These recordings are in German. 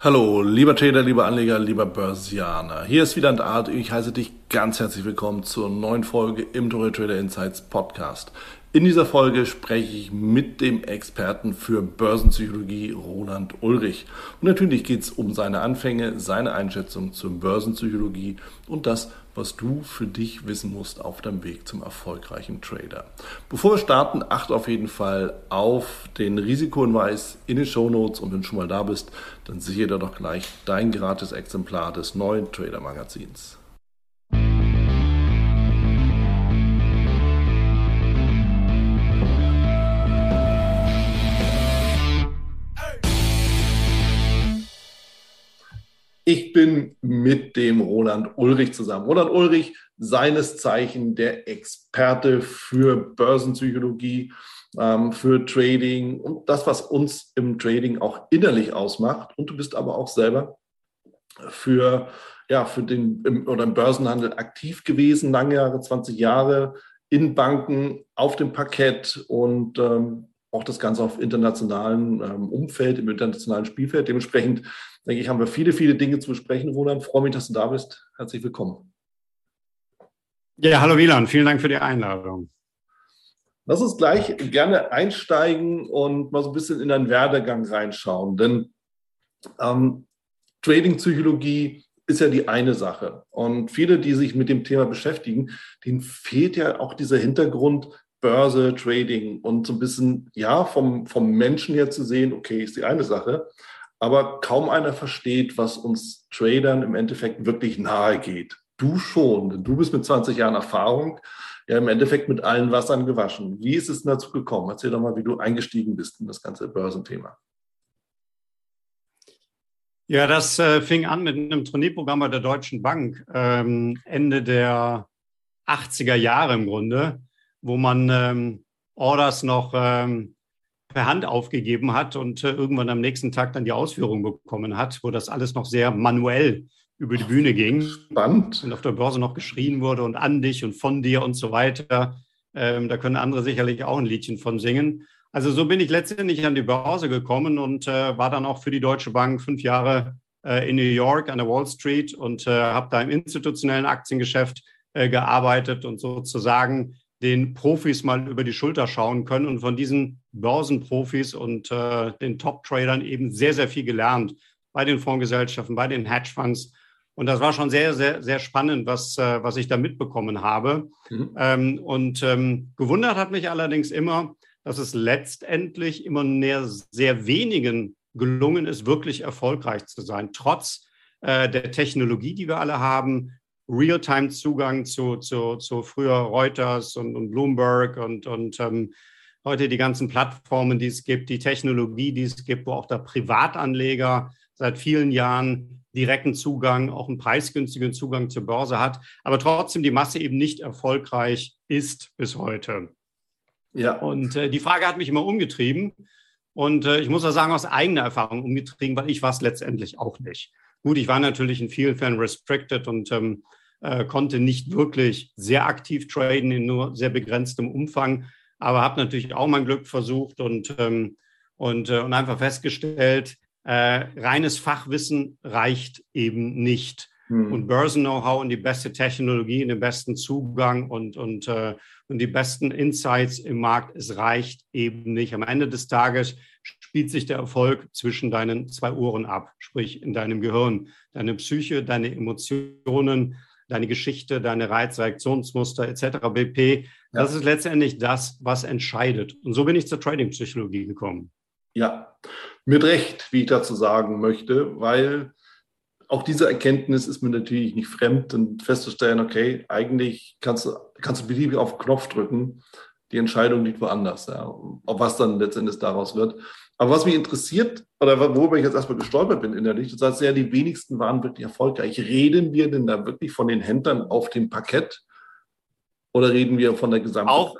Hallo, lieber Trader, lieber Anleger, lieber Börsianer. Hier ist wieder Art. Ich heiße dich ganz herzlich willkommen zur neuen Folge im Total Trader Insights Podcast. In dieser Folge spreche ich mit dem Experten für Börsenpsychologie Roland Ulrich. Und natürlich geht es um seine Anfänge, seine Einschätzung zur Börsenpsychologie und das, was du für dich wissen musst auf deinem Weg zum erfolgreichen Trader. Bevor wir starten, achte auf jeden Fall auf den Risikohinweis in den Show Notes und wenn du schon mal da bist, dann sichere dir doch gleich dein gratis Exemplar des neuen Trader Magazins. Ich bin mit dem Roland Ulrich zusammen. Roland Ulrich, seines Zeichen der Experte für Börsenpsychologie, ähm, für Trading und das, was uns im Trading auch innerlich ausmacht. Und du bist aber auch selber für, ja, für den im, oder im Börsenhandel aktiv gewesen, lange Jahre, 20 Jahre in Banken, auf dem Parkett und ähm, auch das Ganze auf internationalem ähm, Umfeld, im internationalen Spielfeld. Dementsprechend denke ich, haben wir viele, viele Dinge zu besprechen. Roland, freue mich, dass du da bist. Herzlich willkommen. Ja, hallo Wieland, vielen Dank für die Einladung. Lass uns gleich gerne einsteigen und mal so ein bisschen in deinen Werdegang reinschauen. Denn ähm, Trading-Psychologie ist ja die eine Sache. Und viele, die sich mit dem Thema beschäftigen, denen fehlt ja auch dieser Hintergrund Börse, Trading und so ein bisschen, ja, vom, vom Menschen her zu sehen, okay, ist die eine Sache aber kaum einer versteht, was uns Tradern im Endeffekt wirklich nahe geht. Du schon, denn du bist mit 20 Jahren Erfahrung ja im Endeffekt mit allen Wassern gewaschen. Wie ist es dazu gekommen? Erzähl doch mal, wie du eingestiegen bist in das ganze Börsenthema. Ja, das äh, fing an mit einem Trainierprogramm bei der Deutschen Bank ähm, Ende der 80er Jahre im Grunde, wo man ähm, Orders noch ähm, per Hand aufgegeben hat und äh, irgendwann am nächsten Tag dann die Ausführung bekommen hat, wo das alles noch sehr manuell über die Bühne ging. Spannend. Und auf der Börse noch geschrien wurde und an dich und von dir und so weiter. Ähm, da können andere sicherlich auch ein Liedchen von singen. Also so bin ich letztendlich an die Börse gekommen und äh, war dann auch für die Deutsche Bank fünf Jahre äh, in New York an der Wall Street und äh, habe da im institutionellen Aktiengeschäft äh, gearbeitet und sozusagen den Profis mal über die Schulter schauen können und von diesen Börsenprofis und äh, den Top-Tradern eben sehr, sehr viel gelernt bei den Fondsgesellschaften, bei den Hedgefonds. Und das war schon sehr, sehr, sehr spannend, was, äh, was ich da mitbekommen habe. Mhm. Ähm, und ähm, gewundert hat mich allerdings immer, dass es letztendlich immer mehr, sehr wenigen gelungen ist, wirklich erfolgreich zu sein, trotz äh, der Technologie, die wir alle haben, Realtime-Zugang zu, zu, zu früher Reuters und, und Bloomberg und, und ähm, heute die ganzen Plattformen, die es gibt, die Technologie, die es gibt, wo auch der Privatanleger seit vielen Jahren direkten Zugang, auch einen preisgünstigen Zugang zur Börse hat, aber trotzdem die Masse eben nicht erfolgreich ist bis heute. Ja. Und äh, die Frage hat mich immer umgetrieben. Und äh, ich muss auch sagen, aus eigener Erfahrung umgetrieben, weil ich war es letztendlich auch nicht. Gut, ich war natürlich in vielen Fällen restricted und ähm, äh, konnte nicht wirklich sehr aktiv traden in nur sehr begrenztem Umfang, aber habe natürlich auch mein Glück versucht und, ähm, und, äh, und einfach festgestellt, äh, reines Fachwissen reicht eben nicht. Hm. Und Börsen-Know-how und die beste Technologie und den besten Zugang und, und, äh, und die besten Insights im Markt, es reicht eben nicht. Am Ende des Tages spielt sich der Erfolg zwischen deinen zwei Ohren ab, sprich in deinem Gehirn, deine Psyche, deine Emotionen, deine Geschichte, deine Reizreaktionsmuster etc. bp. Das ja. ist letztendlich das, was entscheidet. Und so bin ich zur Trading-Psychologie gekommen. Ja, mit Recht, wie ich dazu sagen möchte, weil auch diese Erkenntnis ist mir natürlich nicht fremd und festzustellen, okay, eigentlich kannst du, kannst du beliebig auf den Knopf drücken. Die Entscheidung liegt woanders, ja. Ob was dann letztendlich daraus wird. Aber was mich interessiert, oder worüber ich jetzt erstmal gestolpert bin innerlich, du sagst ja, die wenigsten waren wirklich erfolgreich. Reden wir denn da wirklich von den Händlern auf dem Parkett, Oder reden wir von der gesamten? Auch,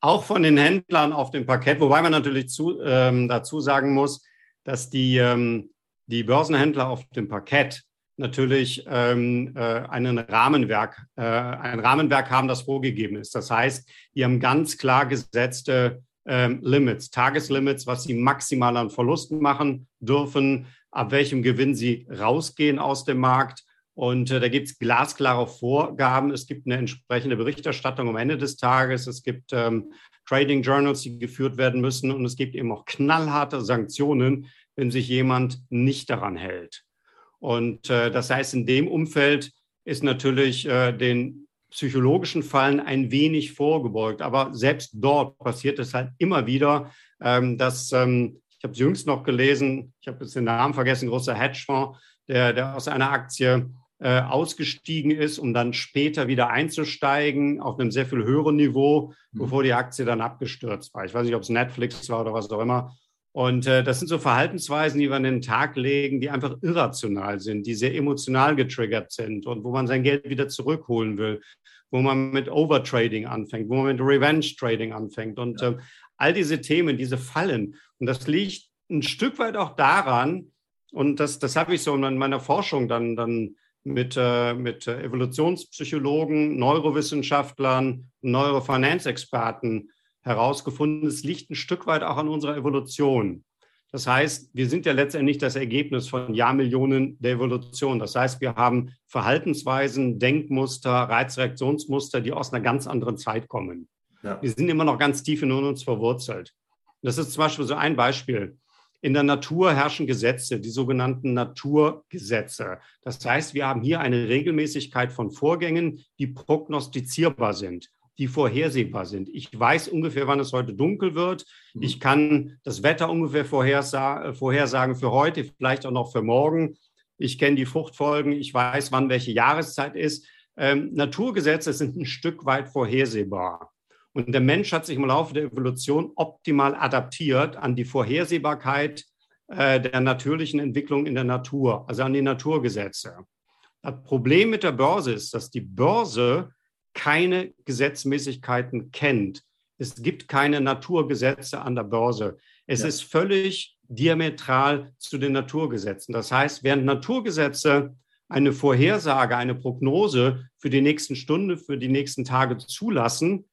auch von den Händlern auf dem Parkett, wobei man natürlich zu, ähm, dazu sagen muss, dass die, ähm, die Börsenhändler auf dem Parkett natürlich ähm, äh, einen Rahmenwerk, äh, ein Rahmenwerk haben, das vorgegeben ist. Das heißt, die haben ganz klar gesetzte ähm, Limits, Tageslimits, was sie maximal an Verlusten machen dürfen, ab welchem Gewinn sie rausgehen aus dem Markt. Und äh, da gibt es glasklare Vorgaben. Es gibt eine entsprechende Berichterstattung am Ende des Tages. Es gibt ähm, Trading Journals, die geführt werden müssen. Und es gibt eben auch knallharte Sanktionen, wenn sich jemand nicht daran hält. Und äh, das heißt, in dem Umfeld ist natürlich äh, den psychologischen Fallen ein wenig vorgebeugt. Aber selbst dort passiert es halt immer wieder, ähm, dass, ähm, ich habe es jüngst noch gelesen, ich habe jetzt den Namen vergessen, großer Hedgefonds, der, der aus einer Aktie äh, ausgestiegen ist, um dann später wieder einzusteigen auf einem sehr viel höheren Niveau, mhm. bevor die Aktie dann abgestürzt war. Ich weiß nicht, ob es Netflix war oder was auch immer. Und äh, das sind so Verhaltensweisen, die wir an den Tag legen, die einfach irrational sind, die sehr emotional getriggert sind und wo man sein Geld wieder zurückholen will, wo man mit Overtrading anfängt, wo man mit Revenge Trading anfängt und ja. äh, all diese Themen, diese Fallen. Und das liegt ein Stück weit auch daran, und das, das habe ich so in meiner Forschung dann, dann mit, äh, mit Evolutionspsychologen, Neurowissenschaftlern, Neurofinance-Experten herausgefunden, es liegt ein Stück weit auch an unserer Evolution. Das heißt, wir sind ja letztendlich das Ergebnis von Jahrmillionen der Evolution. Das heißt, wir haben Verhaltensweisen, Denkmuster, Reizreaktionsmuster, die aus einer ganz anderen Zeit kommen. Ja. Wir sind immer noch ganz tief in uns verwurzelt. Das ist zum Beispiel so ein Beispiel. In der Natur herrschen Gesetze, die sogenannten Naturgesetze. Das heißt, wir haben hier eine Regelmäßigkeit von Vorgängen, die prognostizierbar sind die vorhersehbar sind. Ich weiß ungefähr, wann es heute dunkel wird. Mhm. Ich kann das Wetter ungefähr vorhersagen für heute, vielleicht auch noch für morgen. Ich kenne die Fruchtfolgen. Ich weiß, wann welche Jahreszeit ist. Ähm, Naturgesetze sind ein Stück weit vorhersehbar. Und der Mensch hat sich im Laufe der Evolution optimal adaptiert an die Vorhersehbarkeit äh, der natürlichen Entwicklung in der Natur, also an die Naturgesetze. Das Problem mit der Börse ist, dass die Börse keine Gesetzmäßigkeiten kennt. Es gibt keine Naturgesetze an der Börse. Es ja. ist völlig diametral zu den Naturgesetzen. Das heißt, während Naturgesetze eine Vorhersage, eine Prognose für die nächsten Stunde, für die nächsten Tage zulassen,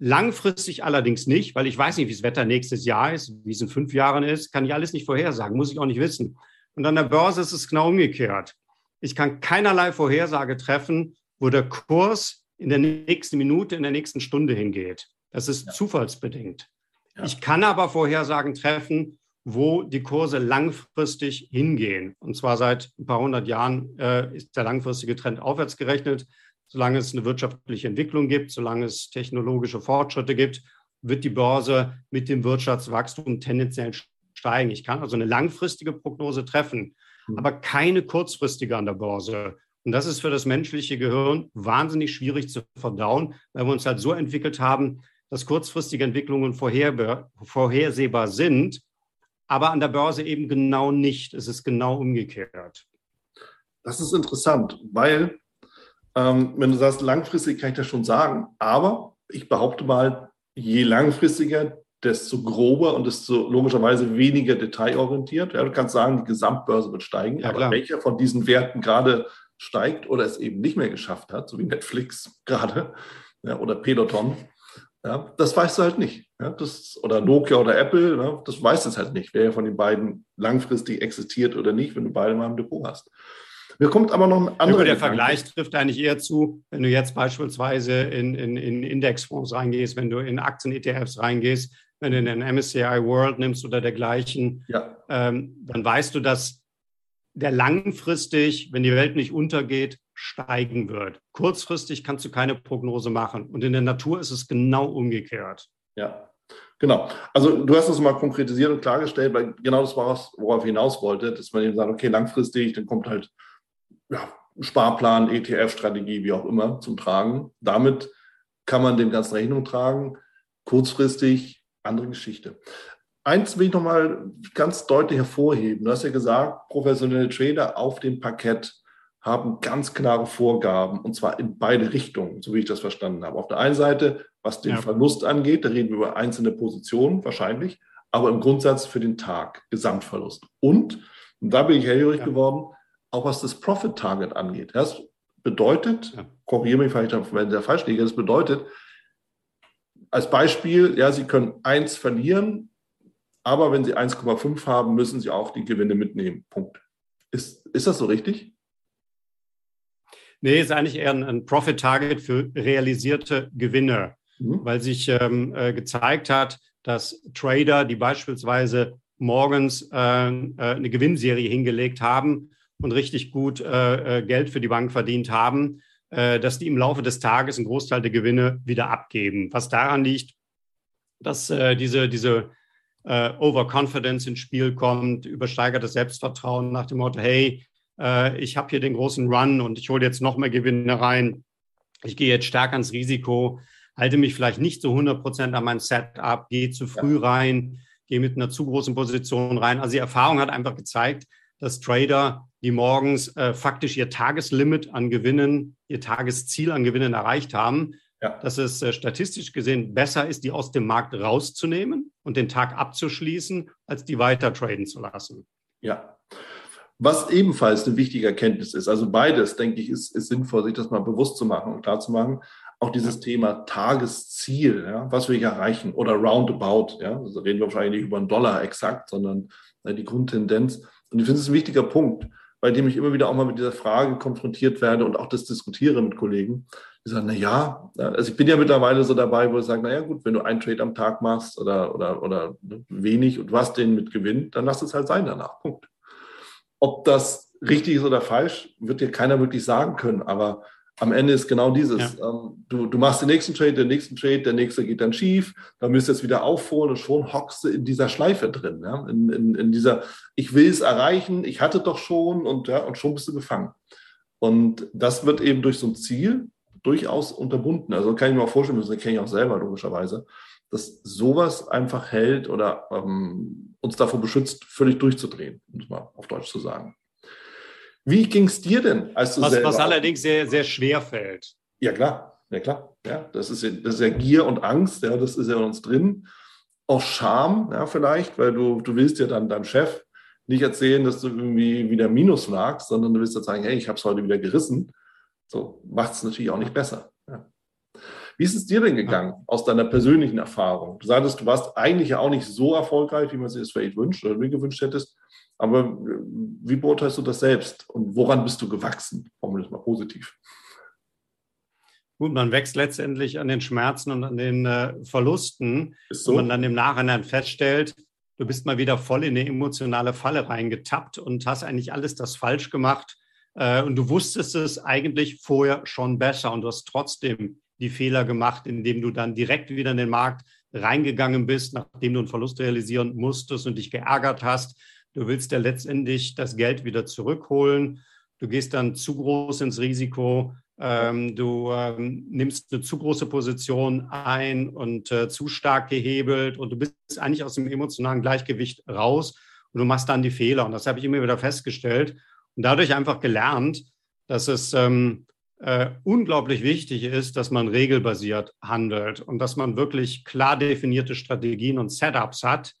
langfristig allerdings nicht, weil ich weiß nicht, wie das Wetter nächstes Jahr ist, wie es in fünf Jahren ist, kann ich alles nicht vorhersagen, muss ich auch nicht wissen. Und an der Börse ist es genau umgekehrt. Ich kann keinerlei Vorhersage treffen, wo der Kurs in der nächsten Minute, in der nächsten Stunde hingeht. Das ist ja. zufallsbedingt. Ja. Ich kann aber Vorhersagen treffen, wo die Kurse langfristig hingehen. Und zwar seit ein paar hundert Jahren äh, ist der langfristige Trend aufwärts gerechnet. Solange es eine wirtschaftliche Entwicklung gibt, solange es technologische Fortschritte gibt, wird die Börse mit dem Wirtschaftswachstum tendenziell steigen. Ich kann also eine langfristige Prognose treffen, mhm. aber keine kurzfristige an der Börse. Und das ist für das menschliche Gehirn wahnsinnig schwierig zu verdauen, weil wir uns halt so entwickelt haben, dass kurzfristige Entwicklungen vorhersehbar sind, aber an der Börse eben genau nicht. Es ist genau umgekehrt. Das ist interessant, weil, ähm, wenn du sagst, langfristig kann ich das schon sagen, aber ich behaupte mal, je langfristiger, desto grober und desto logischerweise weniger detailorientiert. Ja, du kannst sagen, die Gesamtbörse wird steigen, ja, aber welcher von diesen Werten gerade steigt oder es eben nicht mehr geschafft hat, so wie Netflix gerade ja, oder Peloton, ja, das weißt du halt nicht. Ja, das, oder Nokia oder Apple, ja, das weißt du halt nicht, wer von den beiden langfristig existiert oder nicht, wenn du beide mal im Depot hast. Mir kommt aber noch ein anderer. der Vergleich trifft eigentlich eher zu, wenn du jetzt beispielsweise in, in, in Indexfonds reingehst, wenn du in Aktien-ETFs reingehst, wenn du in den MSCI World nimmst oder dergleichen, ja. ähm, dann weißt du, dass der langfristig, wenn die Welt nicht untergeht, steigen wird. Kurzfristig kannst du keine Prognose machen. Und in der Natur ist es genau umgekehrt. Ja, genau. Also du hast es mal konkretisiert und klargestellt, weil genau das war es, worauf ich hinaus wollte, dass man eben sagt, okay, langfristig, dann kommt halt ja, Sparplan, ETF-Strategie, wie auch immer, zum Tragen. Damit kann man dem Ganzen Rechnung tragen. Kurzfristig, andere Geschichte. Eins will ich nochmal ganz deutlich hervorheben. Du hast ja gesagt, professionelle Trader auf dem Parkett haben ganz klare Vorgaben und zwar in beide Richtungen, so wie ich das verstanden habe. Auf der einen Seite, was den ja. Verlust angeht, da reden wir über einzelne Positionen wahrscheinlich, aber im Grundsatz für den Tag, Gesamtverlust. Und, und da bin ich hellhörig ja. geworden, auch was das Profit Target angeht. Das bedeutet, ja. korrigiere mich vielleicht, wenn der falsch liege, das bedeutet, als Beispiel, ja, Sie können eins verlieren, aber wenn Sie 1,5 haben, müssen Sie auch die Gewinne mitnehmen. Punkt. Ist, ist das so richtig? Nee, ist eigentlich eher ein, ein Profit-Target für realisierte Gewinne, mhm. weil sich ähm, äh, gezeigt hat, dass Trader, die beispielsweise morgens äh, äh, eine Gewinnserie hingelegt haben und richtig gut äh, äh, Geld für die Bank verdient haben, dass die im Laufe des Tages einen Großteil der Gewinne wieder abgeben. Was daran liegt, dass diese, diese Overconfidence ins Spiel kommt, übersteigertes Selbstvertrauen nach dem Motto, hey, äh, ich habe hier den großen Run und ich hole jetzt noch mehr Gewinne rein. Ich gehe jetzt stark ans Risiko, halte mich vielleicht nicht zu 100 Prozent an mein Setup, gehe zu früh ja. rein, gehe mit einer zu großen Position rein. Also die Erfahrung hat einfach gezeigt, dass Trader, die morgens äh, faktisch ihr Tageslimit an Gewinnen, ihr Tagesziel an Gewinnen erreicht haben, ja. dass es äh, statistisch gesehen besser ist, die aus dem Markt rauszunehmen und den Tag abzuschließen, als die weiter traden zu lassen. Ja, was ebenfalls eine wichtige Erkenntnis ist, also beides, denke ich, ist, ist sinnvoll, sich das mal bewusst zu machen und klar zu machen. Auch dieses Thema Tagesziel, ja, was wir hier erreichen oder roundabout, ja, also reden wir wahrscheinlich nicht über einen Dollar exakt, sondern äh, die Grundtendenz. Und ich finde es ein wichtiger Punkt, bei dem ich immer wieder auch mal mit dieser Frage konfrontiert werde und auch das diskutiere mit Kollegen, die sagen, na ja, also ich bin ja mittlerweile so dabei, wo ich sage, na ja, gut, wenn du einen Trade am Tag machst oder, oder, oder wenig und du hast den mit Gewinn, dann lass es halt sein danach. Punkt. Ob das richtig ist oder falsch, wird dir keiner wirklich sagen können. Aber am Ende ist genau dieses. Ja. Ähm, du, du machst den nächsten Trade, den nächsten Trade, der nächste geht dann schief, dann müsst ihr es wieder aufholen und schon hockst du in dieser Schleife drin. Ja? In, in, in dieser, ich will es erreichen, ich hatte doch schon und, ja, und schon bist du gefangen. Und das wird eben durch so ein Ziel durchaus unterbunden. Also kann ich mir auch vorstellen, das kenne ich auch selber logischerweise, dass sowas einfach hält oder ähm, uns davor beschützt, völlig durchzudrehen, um es mal auf Deutsch zu sagen. Wie ging es dir denn, als du was, was allerdings sehr, sehr schwer fällt. Ja, klar. Ja, klar. Ja, das, ist ja, das ist ja Gier und Angst, ja, das ist ja in uns drin. Auch Scham, ja, vielleicht, weil du, du willst ja dann deinem Chef nicht erzählen, dass du irgendwie wieder Minus lagst, sondern du willst ja sagen, hey, ich habe es heute wieder gerissen. So macht es natürlich auch nicht besser. Ja. Wie ist es dir denn gegangen aus deiner persönlichen Erfahrung? Du sagtest, du warst eigentlich ja auch nicht so erfolgreich, wie man sich das vielleicht wünscht oder mir gewünscht hättest. Aber äh, wie beurteilst du das selbst und woran bist du gewachsen? Formulier es mal positiv. Gut, man wächst letztendlich an den Schmerzen und an den äh, Verlusten, so. wo man dann im Nachhinein feststellt, du bist mal wieder voll in eine emotionale Falle reingetappt und hast eigentlich alles das falsch gemacht. Äh, und du wusstest es eigentlich vorher schon besser und du hast trotzdem die Fehler gemacht, indem du dann direkt wieder in den Markt reingegangen bist, nachdem du einen Verlust realisieren musstest und dich geärgert hast. Du willst ja letztendlich das Geld wieder zurückholen. Du gehst dann zu groß ins Risiko. Ähm, du ähm, nimmst eine zu große Position ein und äh, zu stark gehebelt und du bist eigentlich aus dem emotionalen Gleichgewicht raus und du machst dann die Fehler. Und das habe ich immer wieder festgestellt und dadurch einfach gelernt, dass es ähm, äh, unglaublich wichtig ist, dass man regelbasiert handelt und dass man wirklich klar definierte Strategien und Setups hat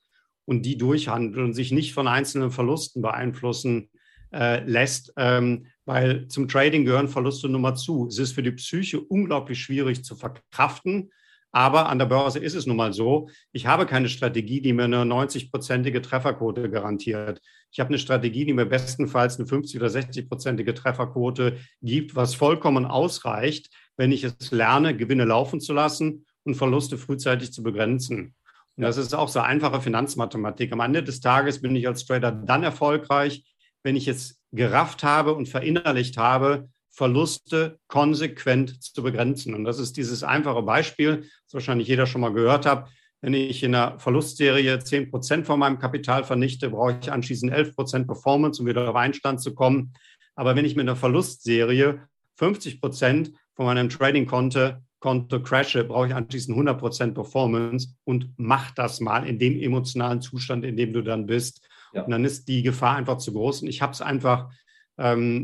und die durchhandelt und sich nicht von einzelnen Verlusten beeinflussen äh, lässt, ähm, weil zum Trading gehören Verluste Nummer zu. Es ist für die Psyche unglaublich schwierig zu verkraften, aber an der Börse ist es nun mal so, ich habe keine Strategie, die mir eine 90-prozentige Trefferquote garantiert. Ich habe eine Strategie, die mir bestenfalls eine 50 oder 60-prozentige Trefferquote gibt, was vollkommen ausreicht, wenn ich es lerne, Gewinne laufen zu lassen und Verluste frühzeitig zu begrenzen. Und das ist auch so einfache Finanzmathematik. Am Ende des Tages bin ich als Trader dann erfolgreich, wenn ich es gerafft habe und verinnerlicht habe, Verluste konsequent zu begrenzen. Und das ist dieses einfache Beispiel, das wahrscheinlich jeder schon mal gehört hat. Wenn ich in einer Verlustserie 10 Prozent von meinem Kapital vernichte, brauche ich anschließend 11 Prozent Performance, um wieder auf Einstand zu kommen. Aber wenn ich mit einer Verlustserie 50 Prozent von meinem Trading-Konto Konto crashe, brauche ich anschließend 100 Prozent Performance und mach das mal in dem emotionalen Zustand, in dem du dann bist. Ja. Und dann ist die Gefahr einfach zu groß. Und ich habe es einfach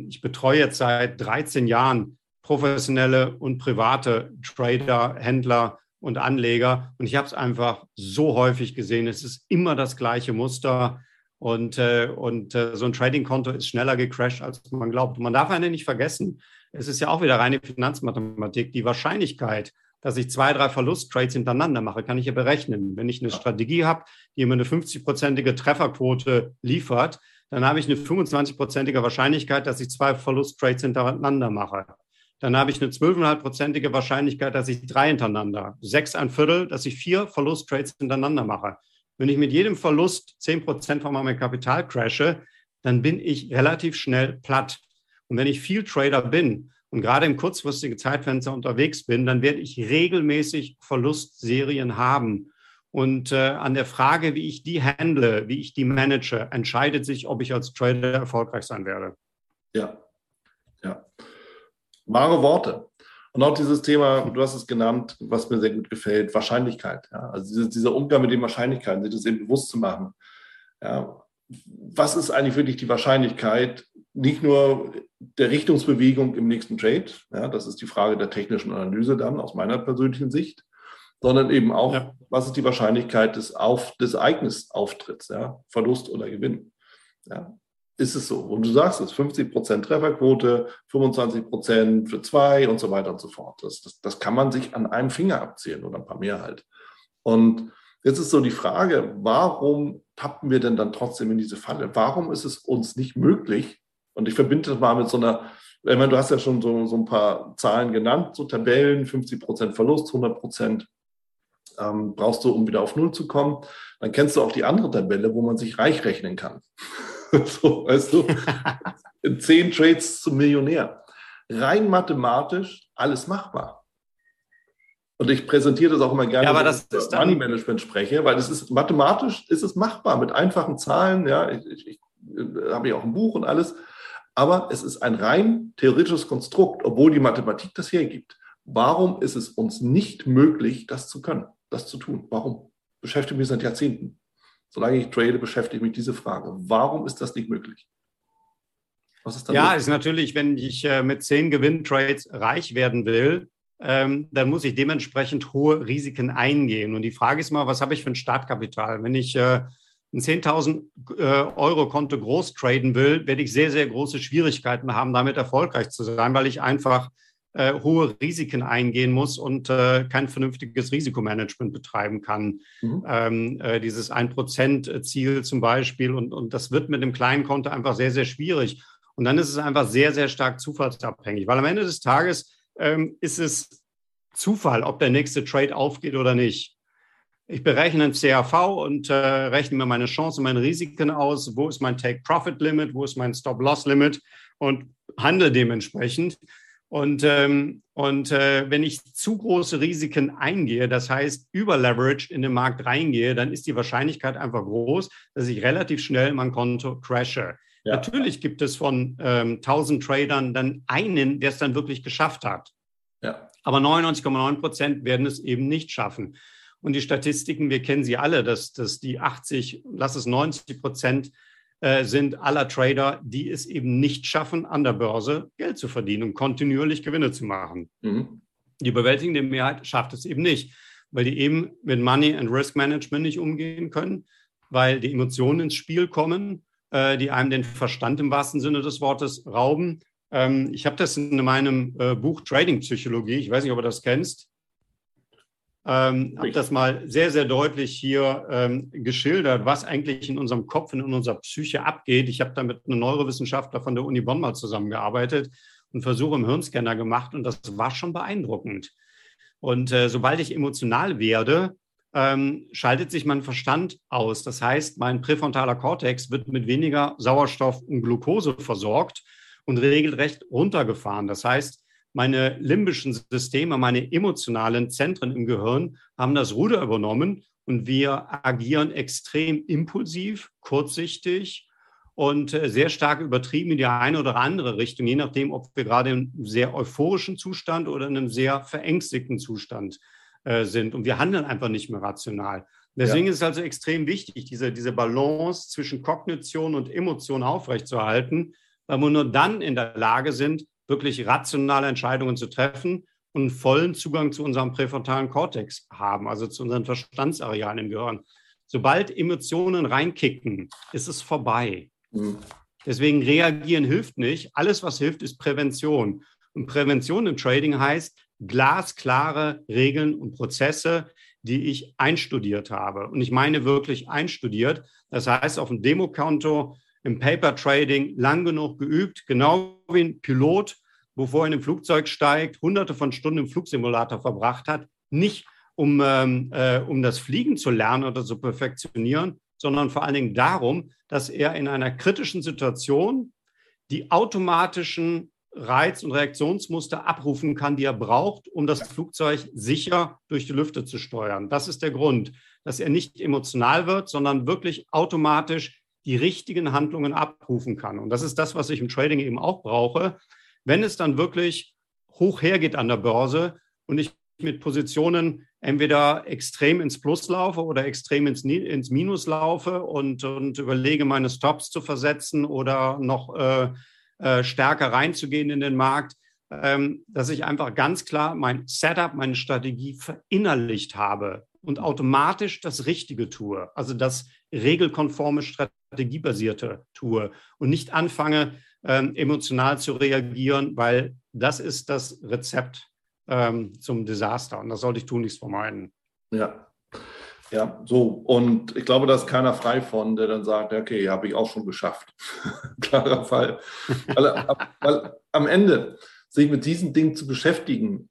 ich betreue jetzt seit 13 Jahren professionelle und private Trader, Händler und Anleger. Und ich habe es einfach so häufig gesehen. Es ist immer das gleiche Muster. Und, äh, und äh, so ein Trading-Konto ist schneller gecrashed, als man glaubt. Und man darf eine nicht vergessen. Es ist ja auch wieder reine Finanzmathematik. Die Wahrscheinlichkeit, dass ich zwei, drei Verlusttrades hintereinander mache, kann ich ja berechnen. Wenn ich eine Strategie habe, die mir eine 50-prozentige Trefferquote liefert, dann habe ich eine 25-prozentige Wahrscheinlichkeit, dass ich zwei Verlusttrades hintereinander mache. Dann habe ich eine 12,5-prozentige Wahrscheinlichkeit, dass ich drei hintereinander, sechs ein Viertel, dass ich vier Verlusttrades hintereinander mache. Wenn ich mit jedem Verlust 10 Prozent von meinem Kapital crashe, dann bin ich relativ schnell platt. Und wenn ich viel Trader bin und gerade im kurzfristigen Zeitfenster unterwegs bin, dann werde ich regelmäßig Verlustserien haben. Und äh, an der Frage, wie ich die handle, wie ich die manage, entscheidet sich, ob ich als Trader erfolgreich sein werde. Ja, ja. Wahre Worte. Und auch dieses Thema, du hast es genannt, was mir sehr gut gefällt, Wahrscheinlichkeit. Ja? Also dieser Umgang mit den Wahrscheinlichkeiten, sich das eben bewusst zu machen. Ja? Was ist eigentlich wirklich die Wahrscheinlichkeit, nicht nur der Richtungsbewegung im nächsten Trade, ja, das ist die Frage der technischen Analyse dann aus meiner persönlichen Sicht, sondern eben auch, ja. was ist die Wahrscheinlichkeit des, Auf, des Ereignisauftritts, ja, Verlust oder Gewinn. Ja ist es so. Und du sagst es, 50 Prozent Trefferquote, 25 Prozent für zwei und so weiter und so fort. Das, das, das kann man sich an einem Finger abzählen oder ein paar mehr halt. Und jetzt ist so die Frage, warum tappen wir denn dann trotzdem in diese Falle? Warum ist es uns nicht möglich? Und ich verbinde das mal mit so einer, ich meine, du hast ja schon so, so ein paar Zahlen genannt, so Tabellen, 50 Prozent Verlust, 100 Prozent ähm, brauchst du, um wieder auf Null zu kommen. Dann kennst du auch die andere Tabelle, wo man sich reich rechnen kann. so, weißt du, in zehn Trades zum Millionär. Rein mathematisch alles machbar. Und ich präsentiere das auch immer gerne, ja, wenn ich über Money Management spreche, weil es ist mathematisch ist es machbar mit einfachen Zahlen. Ja, ich, ich, ich äh, habe ja auch ein Buch und alles. Aber es ist ein rein theoretisches Konstrukt, obwohl die Mathematik das hergibt. Warum ist es uns nicht möglich, das zu können, das zu tun? Warum? Beschäftige mich seit Jahrzehnten solange ich trade, beschäftige mich diese Frage. Warum ist das nicht möglich? Was ist ja, möglich? ist natürlich, wenn ich äh, mit zehn Gewinntrades reich werden will, ähm, dann muss ich dementsprechend hohe Risiken eingehen. Und die Frage ist mal, was habe ich für ein Startkapital? Wenn ich äh, ein 10.000 äh, Euro Konto groß traden will, werde ich sehr, sehr große Schwierigkeiten haben, damit erfolgreich zu sein, weil ich einfach äh, hohe Risiken eingehen muss und äh, kein vernünftiges Risikomanagement betreiben kann. Mhm. Ähm, äh, dieses 1%-Ziel zum Beispiel und, und das wird mit dem kleinen Konto einfach sehr, sehr schwierig. Und dann ist es einfach sehr, sehr stark zufallsabhängig, weil am Ende des Tages ähm, ist es Zufall, ob der nächste Trade aufgeht oder nicht. Ich berechne ein CAV und äh, rechne mir meine Chancen, meine Risiken aus. Wo ist mein Take-Profit-Limit? Wo ist mein Stop-Loss-Limit? Und handle dementsprechend. Und, ähm, und äh, wenn ich zu große Risiken eingehe, das heißt über Leverage in den Markt reingehe, dann ist die Wahrscheinlichkeit einfach groß, dass ich relativ schnell mein Konto crashe. Ja. Natürlich gibt es von ähm, 1000 Tradern dann einen, der es dann wirklich geschafft hat. Ja. Aber 99,9 Prozent werden es eben nicht schaffen. Und die Statistiken, wir kennen sie alle, dass, dass die 80, lass es 90 Prozent äh, sind aller Trader, die es eben nicht schaffen, an der Börse Geld zu verdienen und kontinuierlich Gewinne zu machen. Mhm. Die überwältigende Mehrheit schafft es eben nicht, weil die eben mit Money and Risk Management nicht umgehen können, weil die Emotionen ins Spiel kommen, äh, die einem den Verstand im wahrsten Sinne des Wortes rauben. Ähm, ich habe das in meinem äh, Buch Trading Psychologie, ich weiß nicht, ob du das kennst, ähm, habe das mal sehr, sehr deutlich hier ähm, geschildert, was eigentlich in unserem Kopf, in unserer Psyche abgeht. Ich habe da mit einem Neurowissenschaftler von der Uni Bonn mal zusammengearbeitet und Versuche im Hirnscanner gemacht und das war schon beeindruckend. Und äh, sobald ich emotional werde, ähm, schaltet sich mein Verstand aus. Das heißt, mein präfrontaler Kortex wird mit weniger Sauerstoff und Glucose versorgt und regelrecht runtergefahren. Das heißt, meine limbischen Systeme, meine emotionalen Zentren im Gehirn haben das Ruder übernommen und wir agieren extrem impulsiv, kurzsichtig und äh, sehr stark übertrieben in die eine oder andere Richtung, je nachdem, ob wir gerade in einem sehr euphorischen Zustand oder in einem sehr verängstigten Zustand äh, sind. Und wir handeln einfach nicht mehr rational. Deswegen ja. ist es also extrem wichtig, diese, diese Balance zwischen Kognition und Emotion aufrechtzuerhalten, weil wir nur dann in der Lage sind, wirklich rationale Entscheidungen zu treffen und vollen Zugang zu unserem präfrontalen Kortex haben, also zu unseren Verstandsarealen im Gehirn. Sobald Emotionen reinkicken, ist es vorbei. Mhm. Deswegen reagieren hilft nicht. Alles, was hilft, ist Prävention. Und Prävention im Trading heißt glasklare Regeln und Prozesse, die ich einstudiert habe. Und ich meine wirklich einstudiert. Das heißt, auf dem Demokonto, im Paper Trading lang genug geübt, genau wie ein Pilot, bevor er in ein Flugzeug steigt, hunderte von Stunden im Flugsimulator verbracht hat, nicht um, ähm, äh, um das Fliegen zu lernen oder zu perfektionieren, sondern vor allen Dingen darum, dass er in einer kritischen Situation die automatischen Reiz- und Reaktionsmuster abrufen kann, die er braucht, um das Flugzeug sicher durch die Lüfte zu steuern. Das ist der Grund, dass er nicht emotional wird, sondern wirklich automatisch die richtigen Handlungen abrufen kann. Und das ist das, was ich im Trading eben auch brauche. Wenn es dann wirklich hoch hergeht an der Börse und ich mit Positionen entweder extrem ins Plus laufe oder extrem ins, ins Minus laufe und, und überlege, meine Stops zu versetzen oder noch äh, äh, stärker reinzugehen in den Markt, ähm, dass ich einfach ganz klar mein Setup, meine Strategie verinnerlicht habe und automatisch das Richtige tue, also das regelkonforme, strategiebasierte tue und nicht anfange, ähm, emotional zu reagieren, weil das ist das Rezept ähm, zum Desaster und das sollte ich tunlichst vermeiden. Ja. Ja, so. Und ich glaube, da ist keiner frei von, der dann sagt, okay, habe ich auch schon geschafft. Klarer Fall. weil, weil am Ende sich mit diesen Dingen zu beschäftigen,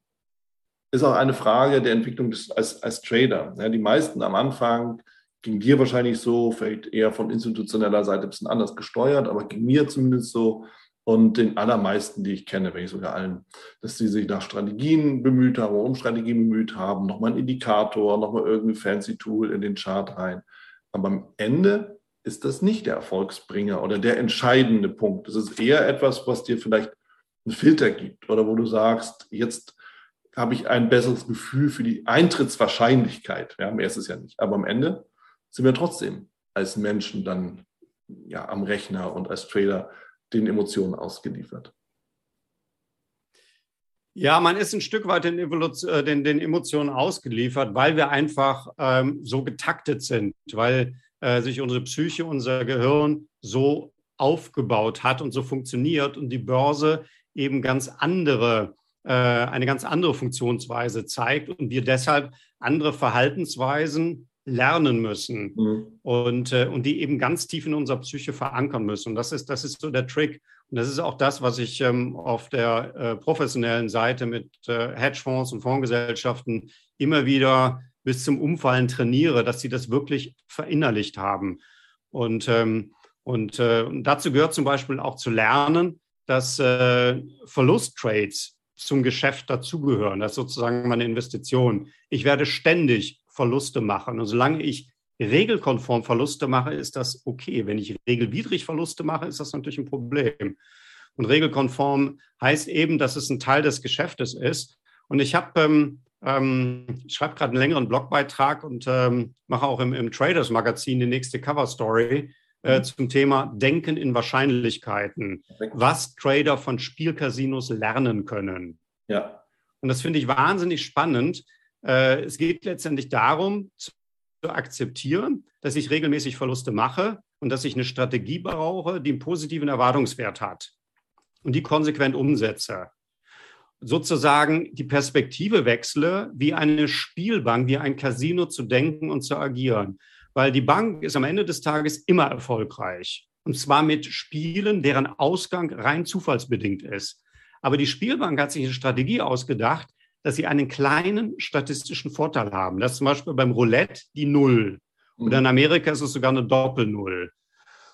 ist auch eine Frage der Entwicklung des, als, als Trader. Ja, die meisten am Anfang ging dir wahrscheinlich so, vielleicht eher von institutioneller Seite ein bisschen anders gesteuert, aber ging mir zumindest so, und den allermeisten, die ich kenne, wenn ich sogar allen, dass sie sich nach Strategien bemüht haben, um Strategien bemüht haben, nochmal einen Indikator, nochmal irgendein fancy Tool in den Chart rein. Aber am Ende ist das nicht der Erfolgsbringer oder der entscheidende Punkt. Das ist eher etwas, was dir vielleicht einen Filter gibt oder wo du sagst, jetzt habe ich ein besseres Gefühl für die Eintrittswahrscheinlichkeit. Ja, mehr ist es ja nicht. Aber am Ende sind wir trotzdem als Menschen dann ja am Rechner und als Trader den Emotionen ausgeliefert. Ja, man ist ein Stück weit den, äh, den, den Emotionen ausgeliefert, weil wir einfach ähm, so getaktet sind, weil äh, sich unsere Psyche, unser Gehirn so aufgebaut hat und so funktioniert und die Börse eben ganz andere, äh, eine ganz andere Funktionsweise zeigt und wir deshalb andere Verhaltensweisen lernen müssen mhm. und, äh, und die eben ganz tief in unserer Psyche verankern müssen. Und das ist, das ist so der Trick. Und das ist auch das, was ich ähm, auf der äh, professionellen Seite mit äh, Hedgefonds und Fondsgesellschaften immer wieder bis zum Umfallen trainiere, dass sie das wirklich verinnerlicht haben. Und, ähm, und, äh, und dazu gehört zum Beispiel auch zu lernen, dass äh, Verlusttrades zum Geschäft dazugehören. Das ist sozusagen meine Investition. Ich werde ständig Verluste machen. Und solange ich regelkonform Verluste mache, ist das okay. Wenn ich regelwidrig Verluste mache, ist das natürlich ein Problem. Und regelkonform heißt eben, dass es ein Teil des Geschäftes ist. Und ich habe, ähm, ähm, ich schreibe gerade einen längeren Blogbeitrag und ähm, mache auch im, im Traders Magazin die nächste Cover Story äh, mhm. zum Thema Denken in Wahrscheinlichkeiten, was Trader von Spielcasinos lernen können. Ja. Und das finde ich wahnsinnig spannend, es geht letztendlich darum, zu akzeptieren, dass ich regelmäßig Verluste mache und dass ich eine Strategie brauche, die einen positiven Erwartungswert hat und die konsequent umsetze. Sozusagen die Perspektive wechsle, wie eine Spielbank, wie ein Casino zu denken und zu agieren. Weil die Bank ist am Ende des Tages immer erfolgreich. Und zwar mit Spielen, deren Ausgang rein zufallsbedingt ist. Aber die Spielbank hat sich eine Strategie ausgedacht, dass sie einen kleinen statistischen Vorteil haben. Das ist zum Beispiel beim Roulette die Null. Oder in mhm. Amerika ist es sogar eine Doppel-Null.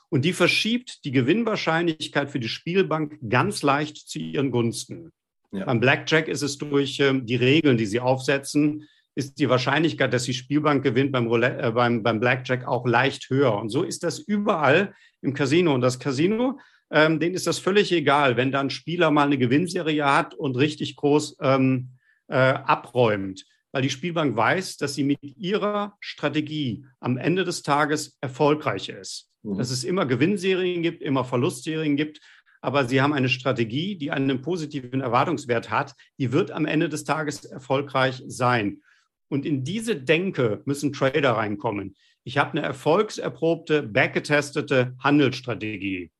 Und die verschiebt die Gewinnwahrscheinlichkeit für die Spielbank ganz leicht zu ihren Gunsten. Ja. Beim Blackjack ist es durch äh, die Regeln, die sie aufsetzen, ist die Wahrscheinlichkeit, dass die Spielbank gewinnt beim, Roulette, äh, beim, beim Blackjack auch leicht höher. Und so ist das überall im Casino. Und das Casino, ähm, denen ist das völlig egal, wenn da ein Spieler mal eine Gewinnserie hat und richtig groß ähm, äh, abräumt, weil die Spielbank weiß, dass sie mit ihrer Strategie am Ende des Tages erfolgreich ist. Mhm. Dass es immer Gewinnserien gibt, immer Verlustserien gibt, aber Sie haben eine Strategie, die einen positiven Erwartungswert hat, die wird am Ende des Tages erfolgreich sein. Und in diese Denke müssen Trader reinkommen. Ich habe eine erfolgserprobte, backgetestete Handelsstrategie,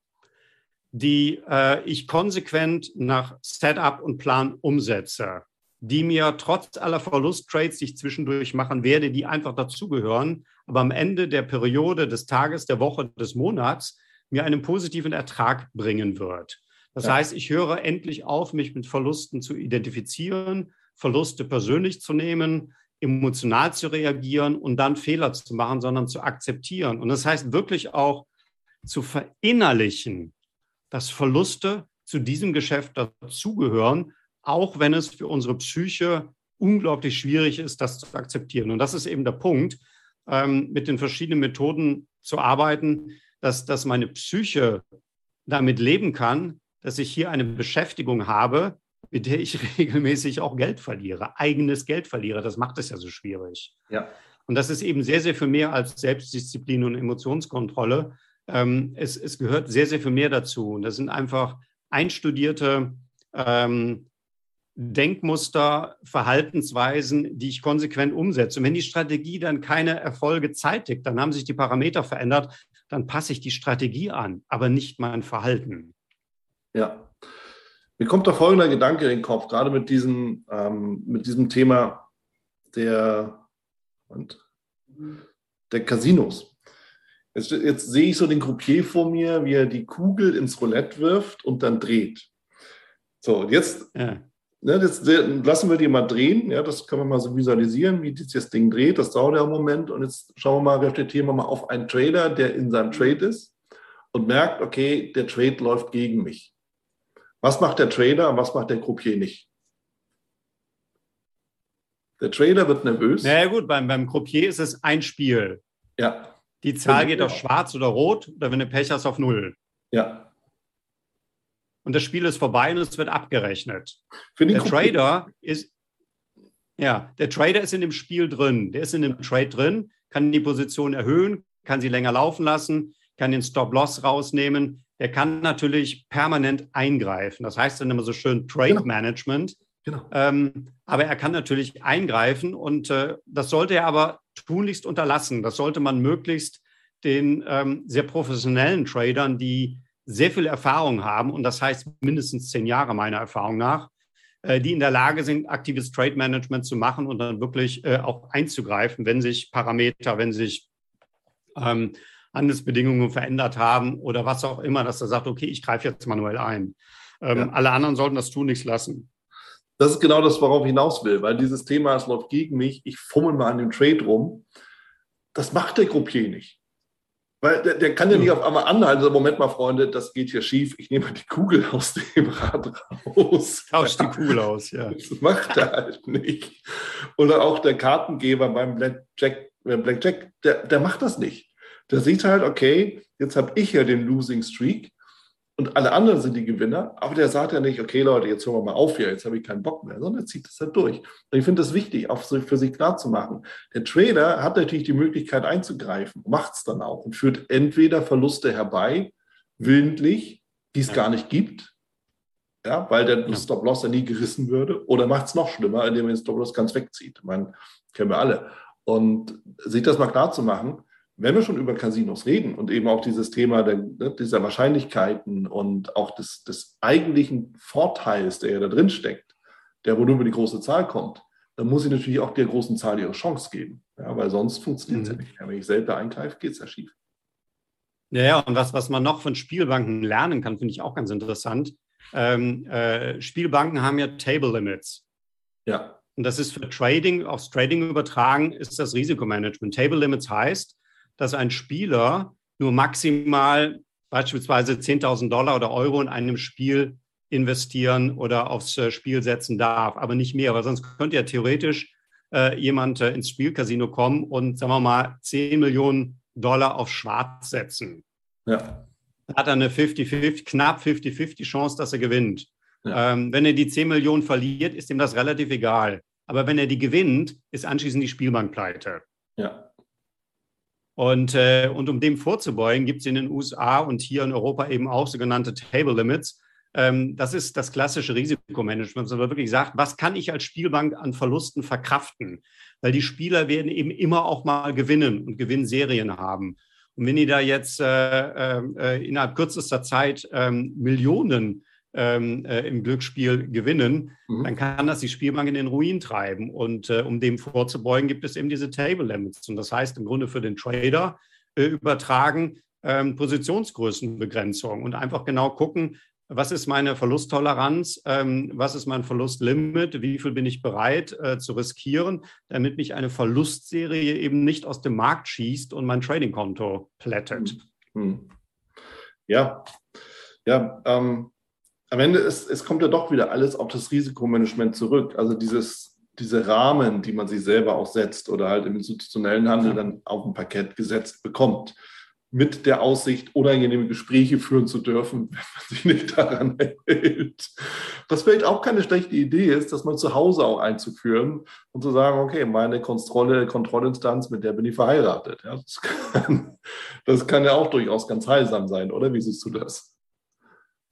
die äh, ich konsequent nach Setup und Plan umsetze, die mir trotz aller Verlusttrades, die ich zwischendurch machen werde, die einfach dazugehören, aber am Ende der Periode, des Tages, der Woche, des Monats mir einen positiven Ertrag bringen wird. Das ja. heißt, ich höre endlich auf, mich mit Verlusten zu identifizieren, Verluste persönlich zu nehmen, emotional zu reagieren und dann Fehler zu machen, sondern zu akzeptieren. Und das heißt wirklich auch zu verinnerlichen, dass Verluste zu diesem Geschäft dazugehören, auch wenn es für unsere Psyche unglaublich schwierig ist, das zu akzeptieren. Und das ist eben der Punkt, ähm, mit den verschiedenen Methoden zu arbeiten, dass, dass meine Psyche damit leben kann, dass ich hier eine Beschäftigung habe, mit der ich regelmäßig auch Geld verliere, eigenes Geld verliere. Das macht es ja so schwierig. Ja. Und das ist eben sehr, sehr viel mehr als Selbstdisziplin und Emotionskontrolle. Ähm, es, es gehört sehr, sehr viel mehr dazu. Und das sind einfach einstudierte ähm, Denkmuster, Verhaltensweisen, die ich konsequent umsetze. Und wenn die Strategie dann keine Erfolge zeitigt, dann haben sich die Parameter verändert, dann passe ich die Strategie an, aber nicht mein Verhalten. Ja. Mir kommt da folgender Gedanke in den Kopf, gerade mit diesem, ähm, mit diesem Thema der, und, der Casinos. Jetzt, jetzt sehe ich so den Croupier vor mir, wie er die Kugel ins Roulette wirft und dann dreht. So, jetzt ja. Ne, das, lassen wir die mal drehen. Ja, das können wir mal so visualisieren, wie das Ding dreht. Das dauert ja einen Moment. Und jetzt schauen wir mal, reflektieren wir mal auf einen Trader, der in seinem Trade ist und merkt, okay, der Trade läuft gegen mich. Was macht der Trader und was macht der Croupier nicht? Der Trader wird nervös. Na ja, gut, beim, beim Croupier ist es ein Spiel. Ja. Die Zahl geht auf schwarz oder rot oder wenn du Pech hast, auf null. Ja und das Spiel ist vorbei und es wird abgerechnet. Der Trader ist, ja, der Trader ist in dem Spiel drin. Der ist in dem Trade drin, kann die Position erhöhen, kann sie länger laufen lassen, kann den Stop-Loss rausnehmen. Der kann natürlich permanent eingreifen. Das heißt dann immer so schön Trade genau. Management. Genau. Ähm, aber er kann natürlich eingreifen und äh, das sollte er aber tunlichst unterlassen. Das sollte man möglichst den ähm, sehr professionellen Tradern, die sehr viel Erfahrung haben, und das heißt mindestens zehn Jahre meiner Erfahrung nach, äh, die in der Lage sind, aktives Trade Management zu machen und dann wirklich äh, auch einzugreifen, wenn sich Parameter, wenn sich ähm, Handelsbedingungen verändert haben oder was auch immer, dass er sagt, okay, ich greife jetzt manuell ein. Ähm, ja. Alle anderen sollten das tun, nichts lassen. Das ist genau das, worauf ich hinaus will, weil dieses Thema, es läuft gegen mich, ich fummel mal an dem Trade rum. Das macht der Gruppier nicht. Weil der, der, kann ja nicht auf einmal anhalten. Also, Moment mal, Freunde, das geht hier schief. Ich nehme die Kugel aus dem Rad raus. Tausch die Kugel aus, ja. Das macht er halt nicht. Oder auch der Kartengeber beim Blackjack, äh, Blackjack der, der macht das nicht. Der sieht halt, okay, jetzt habe ich ja den Losing Streak und alle anderen sind die Gewinner, aber der sagt ja nicht, okay Leute, jetzt hören wir mal auf hier, jetzt habe ich keinen Bock mehr, sondern er zieht das halt durch. Und ich finde das wichtig, auch für sich klar zu machen. Der Trader hat natürlich die Möglichkeit einzugreifen, macht es dann auch und führt entweder Verluste herbei, willentlich, die es gar nicht gibt, ja, weil der ja. Stop-Loss ja nie gerissen würde, oder macht es noch schlimmer, indem er den Stop-Loss ganz wegzieht. Ich meine, kennen wir alle. Und sich das mal klar zu machen, wenn wir schon über Casinos reden und eben auch dieses Thema der, ne, dieser Wahrscheinlichkeiten und auch des, des eigentlichen Vorteils, der ja da drin steckt, der wohl nur über die große Zahl kommt, dann muss ich natürlich auch der großen Zahl ihre Chance geben. Ja, weil sonst funktioniert es mhm. ja nicht. Wenn ich selber eingreife, geht es ja schief. Ja, ja, und was, was man noch von Spielbanken lernen kann, finde ich auch ganz interessant. Ähm, äh, Spielbanken haben ja Table Limits. Ja. Und das ist für Trading, aufs Trading übertragen, ist das Risikomanagement. Table Limits heißt, dass ein Spieler nur maximal beispielsweise 10.000 Dollar oder Euro in einem Spiel investieren oder aufs äh, Spiel setzen darf, aber nicht mehr, weil sonst könnte ja theoretisch äh, jemand äh, ins Spielcasino kommen und, sagen wir mal, 10 Millionen Dollar auf Schwarz setzen. Ja. Hat er eine 50-50, knapp 50-50 Chance, dass er gewinnt. Ja. Ähm, wenn er die 10 Millionen verliert, ist ihm das relativ egal. Aber wenn er die gewinnt, ist anschließend die Spielbank pleite. Ja. Und, äh, und um dem vorzubeugen, gibt es in den USA und hier in Europa eben auch sogenannte Table Limits. Ähm, das ist das klassische Risikomanagement, man wirklich sagt, was kann ich als Spielbank an Verlusten verkraften? Weil die Spieler werden eben immer auch mal gewinnen und Gewinnserien haben. Und wenn die da jetzt äh, äh, innerhalb kürzester Zeit ähm, Millionen ähm, äh, im Glücksspiel gewinnen, mhm. dann kann das die Spielbank in den Ruin treiben. Und äh, um dem vorzubeugen, gibt es eben diese Table Limits. Und das heißt im Grunde für den Trader äh, übertragen ähm, Positionsgrößenbegrenzung und einfach genau gucken, was ist meine Verlusttoleranz, ähm, was ist mein Verlustlimit, wie viel bin ich bereit äh, zu riskieren, damit mich eine Verlustserie eben nicht aus dem Markt schießt und mein Tradingkonto plättet. Hm. Ja, ja, ähm, am Ende ist, es kommt ja doch wieder alles auf das Risikomanagement zurück. Also dieses, diese Rahmen, die man sich selber auch setzt oder halt im institutionellen Handel dann auf ein Parkett gesetzt bekommt mit der Aussicht, unangenehme Gespräche führen zu dürfen, wenn man sich nicht daran hält. Was vielleicht auch keine schlechte Idee ist, dass man zu Hause auch einzuführen und zu sagen, okay, meine Kontrolle, Kontrollinstanz, mit der bin ich verheiratet. Ja, das, kann, das kann ja auch durchaus ganz heilsam sein, oder? Wie siehst du das?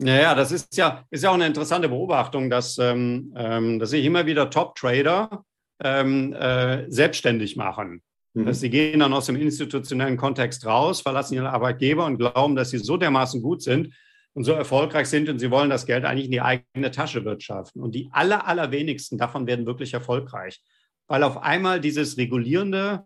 Ja, ja, das ist ja, ist ja auch eine interessante Beobachtung, dass, ähm, ähm dass sich immer wieder Top-Trader ähm, äh, selbstständig machen. Mhm. Sie gehen dann aus dem institutionellen Kontext raus, verlassen ihren Arbeitgeber und glauben, dass sie so dermaßen gut sind und so erfolgreich sind und sie wollen das Geld eigentlich in die eigene Tasche wirtschaften. Und die aller, allerwenigsten davon werden wirklich erfolgreich, weil auf einmal dieses regulierende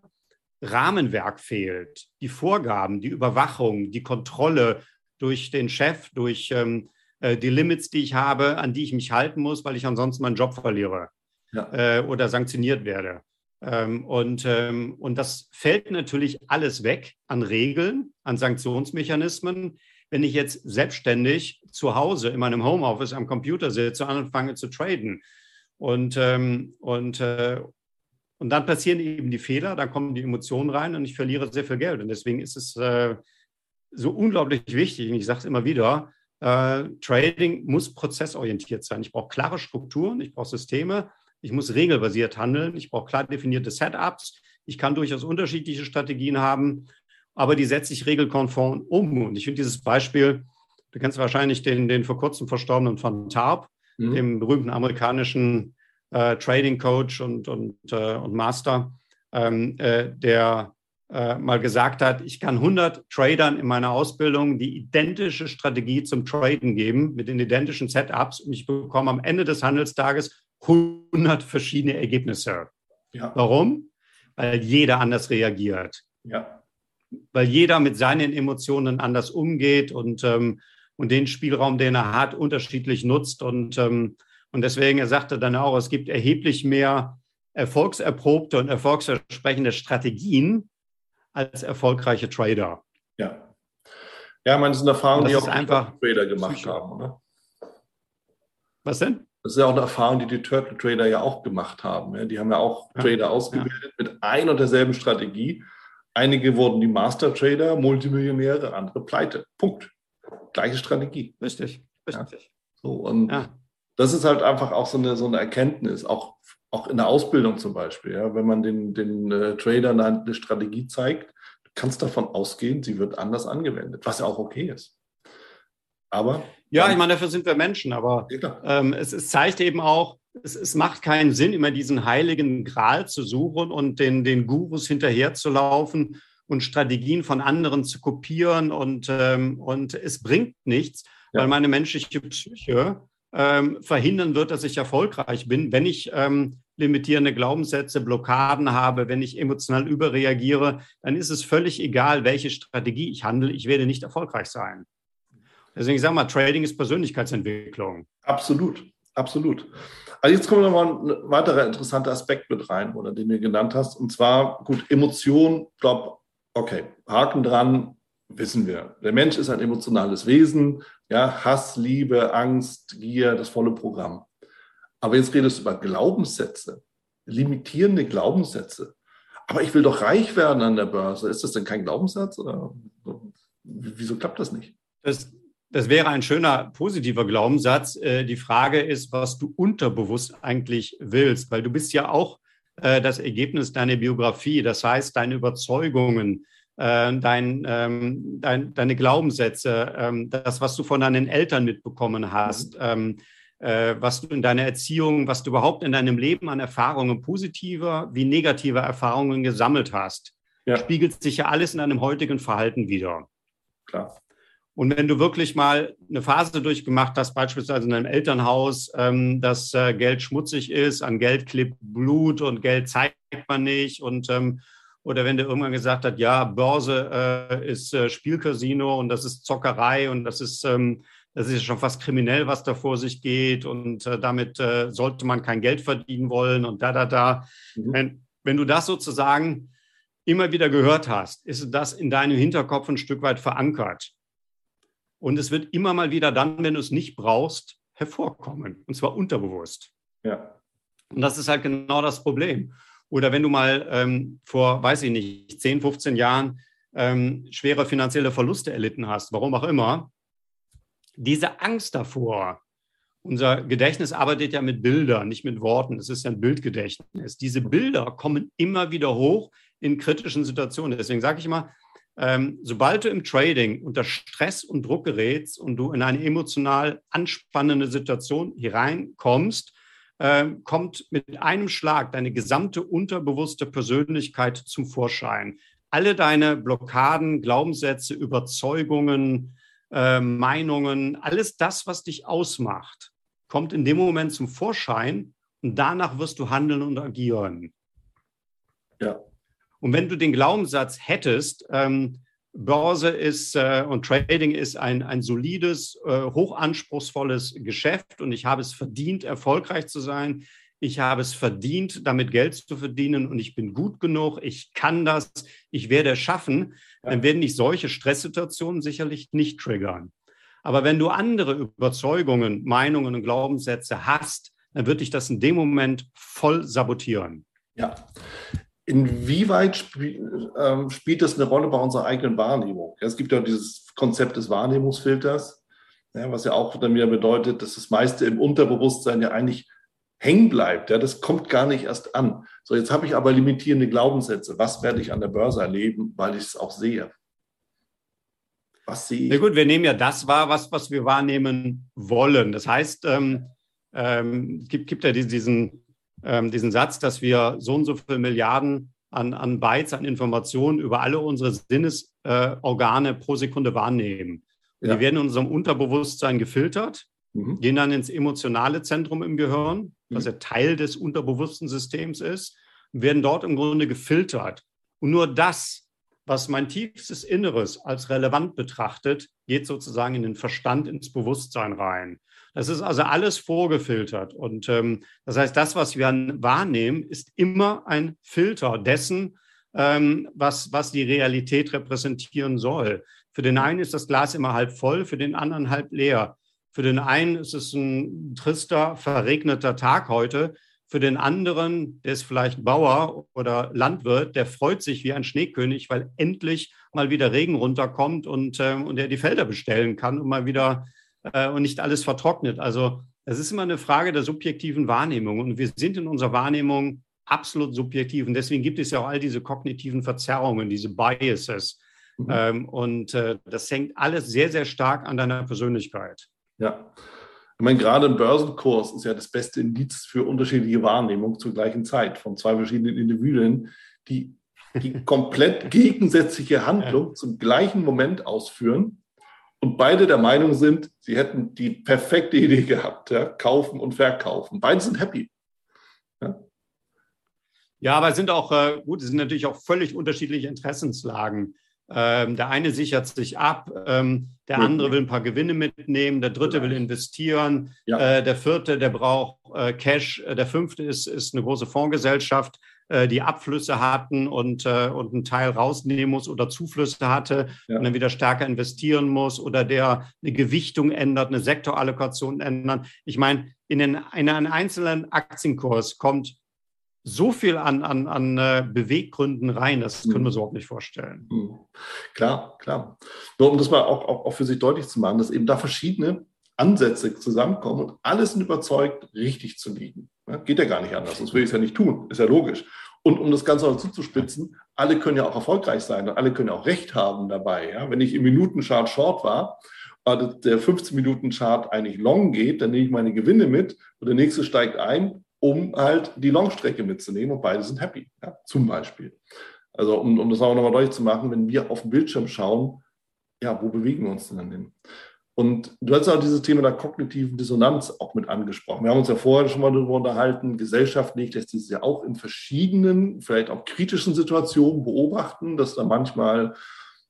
Rahmenwerk fehlt, die Vorgaben, die Überwachung, die Kontrolle durch den Chef, durch ähm, äh, die Limits, die ich habe, an die ich mich halten muss, weil ich ansonsten meinen Job verliere ja. äh, oder sanktioniert werde. Ähm, und, ähm, und das fällt natürlich alles weg an Regeln, an Sanktionsmechanismen. Wenn ich jetzt selbstständig zu Hause in meinem Homeoffice am Computer sitze und anfange zu traden und, ähm, und, äh, und dann passieren eben die Fehler, dann kommen die Emotionen rein und ich verliere sehr viel Geld. Und deswegen ist es äh, so unglaublich wichtig, und ich sage es immer wieder, äh, Trading muss prozessorientiert sein. Ich brauche klare Strukturen, ich brauche Systeme, ich muss regelbasiert handeln. Ich brauche klar definierte Setups. Ich kann durchaus unterschiedliche Strategien haben, aber die setze ich regelkonform um. Und ich finde dieses Beispiel, du kennst wahrscheinlich den, den vor kurzem verstorbenen von Tarp, mhm. dem berühmten amerikanischen äh, Trading Coach und, und, äh, und Master, ähm, äh, der äh, mal gesagt hat, ich kann 100 Tradern in meiner Ausbildung die identische Strategie zum Traden geben mit den identischen Setups und ich bekomme am Ende des Handelstages 100 verschiedene Ergebnisse. Ja. Warum? Weil jeder anders reagiert. Ja. Weil jeder mit seinen Emotionen anders umgeht und, ähm, und den Spielraum, den er hat, unterschiedlich nutzt. Und, ähm, und deswegen, er sagte dann auch, es gibt erheblich mehr erfolgserprobte und erfolgsversprechende Strategien als erfolgreiche Trader. Ja. Ja, ich meine, das sind Erfahrungen, die auch einfach Trader gemacht Psycho. haben, oder? Was denn? Das ist ja auch eine Erfahrung, die die Turtle Trader ja auch gemacht haben. Die haben ja auch ja. Trader ausgebildet ja. mit ein und derselben Strategie. Einige wurden die Master Trader, Multimillionäre, andere pleite. Punkt. Gleiche Strategie. Richtig, richtig. Ja. So, und das ist halt einfach auch so eine, so eine Erkenntnis, auch, auch in der Ausbildung zum Beispiel. Ja, wenn man den, den äh, Tradern eine Strategie zeigt, du kannst davon ausgehen, sie wird anders angewendet, was ja auch okay ist. Aber ja, ich meine, dafür sind wir Menschen, aber ähm, es, es, zeigt eben auch, es, es, macht keinen Sinn, immer diesen heiligen Gral zu suchen und den, den Gurus hinterherzulaufen und Strategien von anderen zu kopieren und, ähm, und es bringt nichts, ja. weil meine menschliche Psyche ähm, verhindern wird, dass ich erfolgreich bin, wenn ich ähm, limitierende Glaubenssätze, Blockaden habe, wenn ich emotional überreagiere, dann ist es völlig egal, welche Strategie ich handle, ich werde nicht erfolgreich sein. Deswegen sage mal, Trading ist Persönlichkeitsentwicklung. Absolut, absolut. Also jetzt kommt noch mal ein weiterer interessanter Aspekt mit rein, oder den du genannt hast. Und zwar, gut, Emotion, glaube, okay, Haken dran, wissen wir. Der Mensch ist ein emotionales Wesen, ja, Hass, Liebe, Angst, Gier, das volle Programm. Aber jetzt redest du über Glaubenssätze, limitierende Glaubenssätze. Aber ich will doch reich werden an der Börse. Ist das denn kein Glaubenssatz? Oder wieso klappt das nicht? Das, das wäre ein schöner positiver Glaubenssatz. Äh, die Frage ist, was du unterbewusst eigentlich willst, weil du bist ja auch äh, das Ergebnis deiner Biografie, das heißt deine Überzeugungen, äh, dein, ähm, dein, deine Glaubenssätze, ähm, das, was du von deinen Eltern mitbekommen hast, mhm. ähm, äh, was du in deiner Erziehung, was du überhaupt in deinem Leben an Erfahrungen positiver wie negativer Erfahrungen gesammelt hast, ja. spiegelt sich ja alles in deinem heutigen Verhalten wieder. Klar. Und wenn du wirklich mal eine Phase durchgemacht hast, beispielsweise in einem Elternhaus, ähm, dass äh, Geld schmutzig ist, an Geld klebt Blut und Geld zeigt man nicht und ähm, oder wenn der irgendwann gesagt hat, ja, Börse äh, ist äh, Spielcasino und das ist Zockerei und das ist, ähm, das ist schon fast kriminell, was da vor sich geht und äh, damit äh, sollte man kein Geld verdienen wollen und da, da, da. Mhm. Wenn, wenn du das sozusagen immer wieder gehört hast, ist das in deinem Hinterkopf ein Stück weit verankert. Und es wird immer mal wieder dann, wenn du es nicht brauchst, hervorkommen. Und zwar unterbewusst. Ja. Und das ist halt genau das Problem. Oder wenn du mal ähm, vor, weiß ich nicht, 10, 15 Jahren ähm, schwere finanzielle Verluste erlitten hast, warum auch immer, diese Angst davor, unser Gedächtnis arbeitet ja mit Bildern, nicht mit Worten. Es ist ja ein Bildgedächtnis. Diese Bilder kommen immer wieder hoch in kritischen Situationen. Deswegen sage ich immer, ähm, sobald du im Trading unter Stress und Druck gerätst und du in eine emotional anspannende Situation hereinkommst, äh, kommt mit einem Schlag deine gesamte unterbewusste Persönlichkeit zum Vorschein. Alle deine Blockaden, Glaubenssätze, Überzeugungen, äh, Meinungen, alles das, was dich ausmacht, kommt in dem Moment zum Vorschein und danach wirst du handeln und agieren. Ja. Und wenn du den Glaubenssatz hättest, ähm, Börse ist äh, und Trading ist ein, ein solides, äh, hochanspruchsvolles Geschäft und ich habe es verdient, erfolgreich zu sein. Ich habe es verdient, damit Geld zu verdienen und ich bin gut genug, ich kann das, ich werde es schaffen, ja. dann werden dich solche Stresssituationen sicherlich nicht triggern. Aber wenn du andere Überzeugungen, Meinungen und Glaubenssätze hast, dann wird dich das in dem Moment voll sabotieren. Ja, Inwieweit spiel, ähm, spielt das eine Rolle bei unserer eigenen Wahrnehmung? Es gibt ja dieses Konzept des Wahrnehmungsfilters, ja, was ja auch dann wieder bedeutet, dass das meiste im Unterbewusstsein ja eigentlich hängen bleibt. Ja, das kommt gar nicht erst an. So, jetzt habe ich aber limitierende Glaubenssätze. Was werde ich an der Börse erleben, weil ich es auch sehe? Was sehe ich? Na gut, wir nehmen ja das wahr, was, was wir wahrnehmen wollen. Das heißt, ähm, ähm, gibt, gibt ja diesen ähm, diesen Satz, dass wir so und so viele Milliarden an, an Bytes, an Informationen über alle unsere Sinnesorgane äh, pro Sekunde wahrnehmen. Ja. Die werden in unserem Unterbewusstsein gefiltert, mhm. gehen dann ins emotionale Zentrum im Gehirn, was mhm. ja Teil des unterbewussten Systems ist, werden dort im Grunde gefiltert. Und nur das, was mein tiefstes Inneres als relevant betrachtet, geht sozusagen in den Verstand, ins Bewusstsein rein. Das ist also alles vorgefiltert. Und ähm, das heißt, das, was wir wahrnehmen, ist immer ein Filter dessen, ähm, was, was die Realität repräsentieren soll. Für den einen ist das Glas immer halb voll, für den anderen halb leer. Für den einen ist es ein trister, verregneter Tag heute. Für den anderen, der ist vielleicht Bauer oder Landwirt, der freut sich wie ein Schneekönig, weil endlich mal wieder Regen runterkommt und, äh, und er die Felder bestellen kann und mal wieder äh, und nicht alles vertrocknet. Also es ist immer eine Frage der subjektiven Wahrnehmung und wir sind in unserer Wahrnehmung absolut subjektiv und deswegen gibt es ja auch all diese kognitiven Verzerrungen, diese Biases. Mhm. Ähm, und äh, das hängt alles sehr, sehr stark an deiner Persönlichkeit. Ja. Ich meine, gerade ein Börsenkurs ist ja das beste Indiz für unterschiedliche Wahrnehmung zur gleichen Zeit von zwei verschiedenen Individuen, die die komplett gegensätzliche Handlung zum gleichen Moment ausführen und beide der Meinung sind, sie hätten die perfekte Idee gehabt, ja, kaufen und verkaufen. Beide sind happy. Ja, ja aber es sind auch, äh, gut, es sind natürlich auch völlig unterschiedliche Interessenslagen. Ähm, der eine sichert sich ab, ähm, der andere will ein paar Gewinne mitnehmen, der dritte will investieren, ja. äh, der vierte, der braucht äh, Cash, äh, der fünfte ist, ist eine große Fondsgesellschaft äh, die Abflüsse hatten und, äh, und einen Teil rausnehmen muss oder Zuflüsse hatte ja. und dann wieder stärker investieren muss oder der eine Gewichtung ändert, eine Sektorallokation ändern. Ich meine, in, den, in einen einzelnen Aktienkurs kommt so viel an, an, an äh, Beweggründen rein, das können wir uns mhm. überhaupt nicht vorstellen. Mhm. Klar, klar. Nur um das mal auch, auch, auch für sich deutlich zu machen, dass eben da verschiedene Ansätze zusammenkommen und alle sind überzeugt, richtig zu liegen. Ja, geht ja gar nicht anders, sonst würde ich es ja nicht tun, ist ja logisch. Und um das Ganze noch zuzuspitzen, alle können ja auch erfolgreich sein und alle können auch Recht haben dabei. Ja? Wenn ich im Minutenchart Short war, aber der 15-Minuten-Chart eigentlich long geht, dann nehme ich meine Gewinne mit und der nächste steigt ein, um halt die Long-Strecke mitzunehmen und beide sind happy, ja? zum Beispiel. Also um, um das auch nochmal deutlich zu machen, wenn wir auf den Bildschirm schauen, ja, wo bewegen wir uns denn dann hin? Und du hast auch dieses Thema der kognitiven Dissonanz auch mit angesprochen. Wir haben uns ja vorher schon mal darüber unterhalten, gesellschaftlich lässt sich ja auch in verschiedenen, vielleicht auch kritischen Situationen beobachten, dass da manchmal,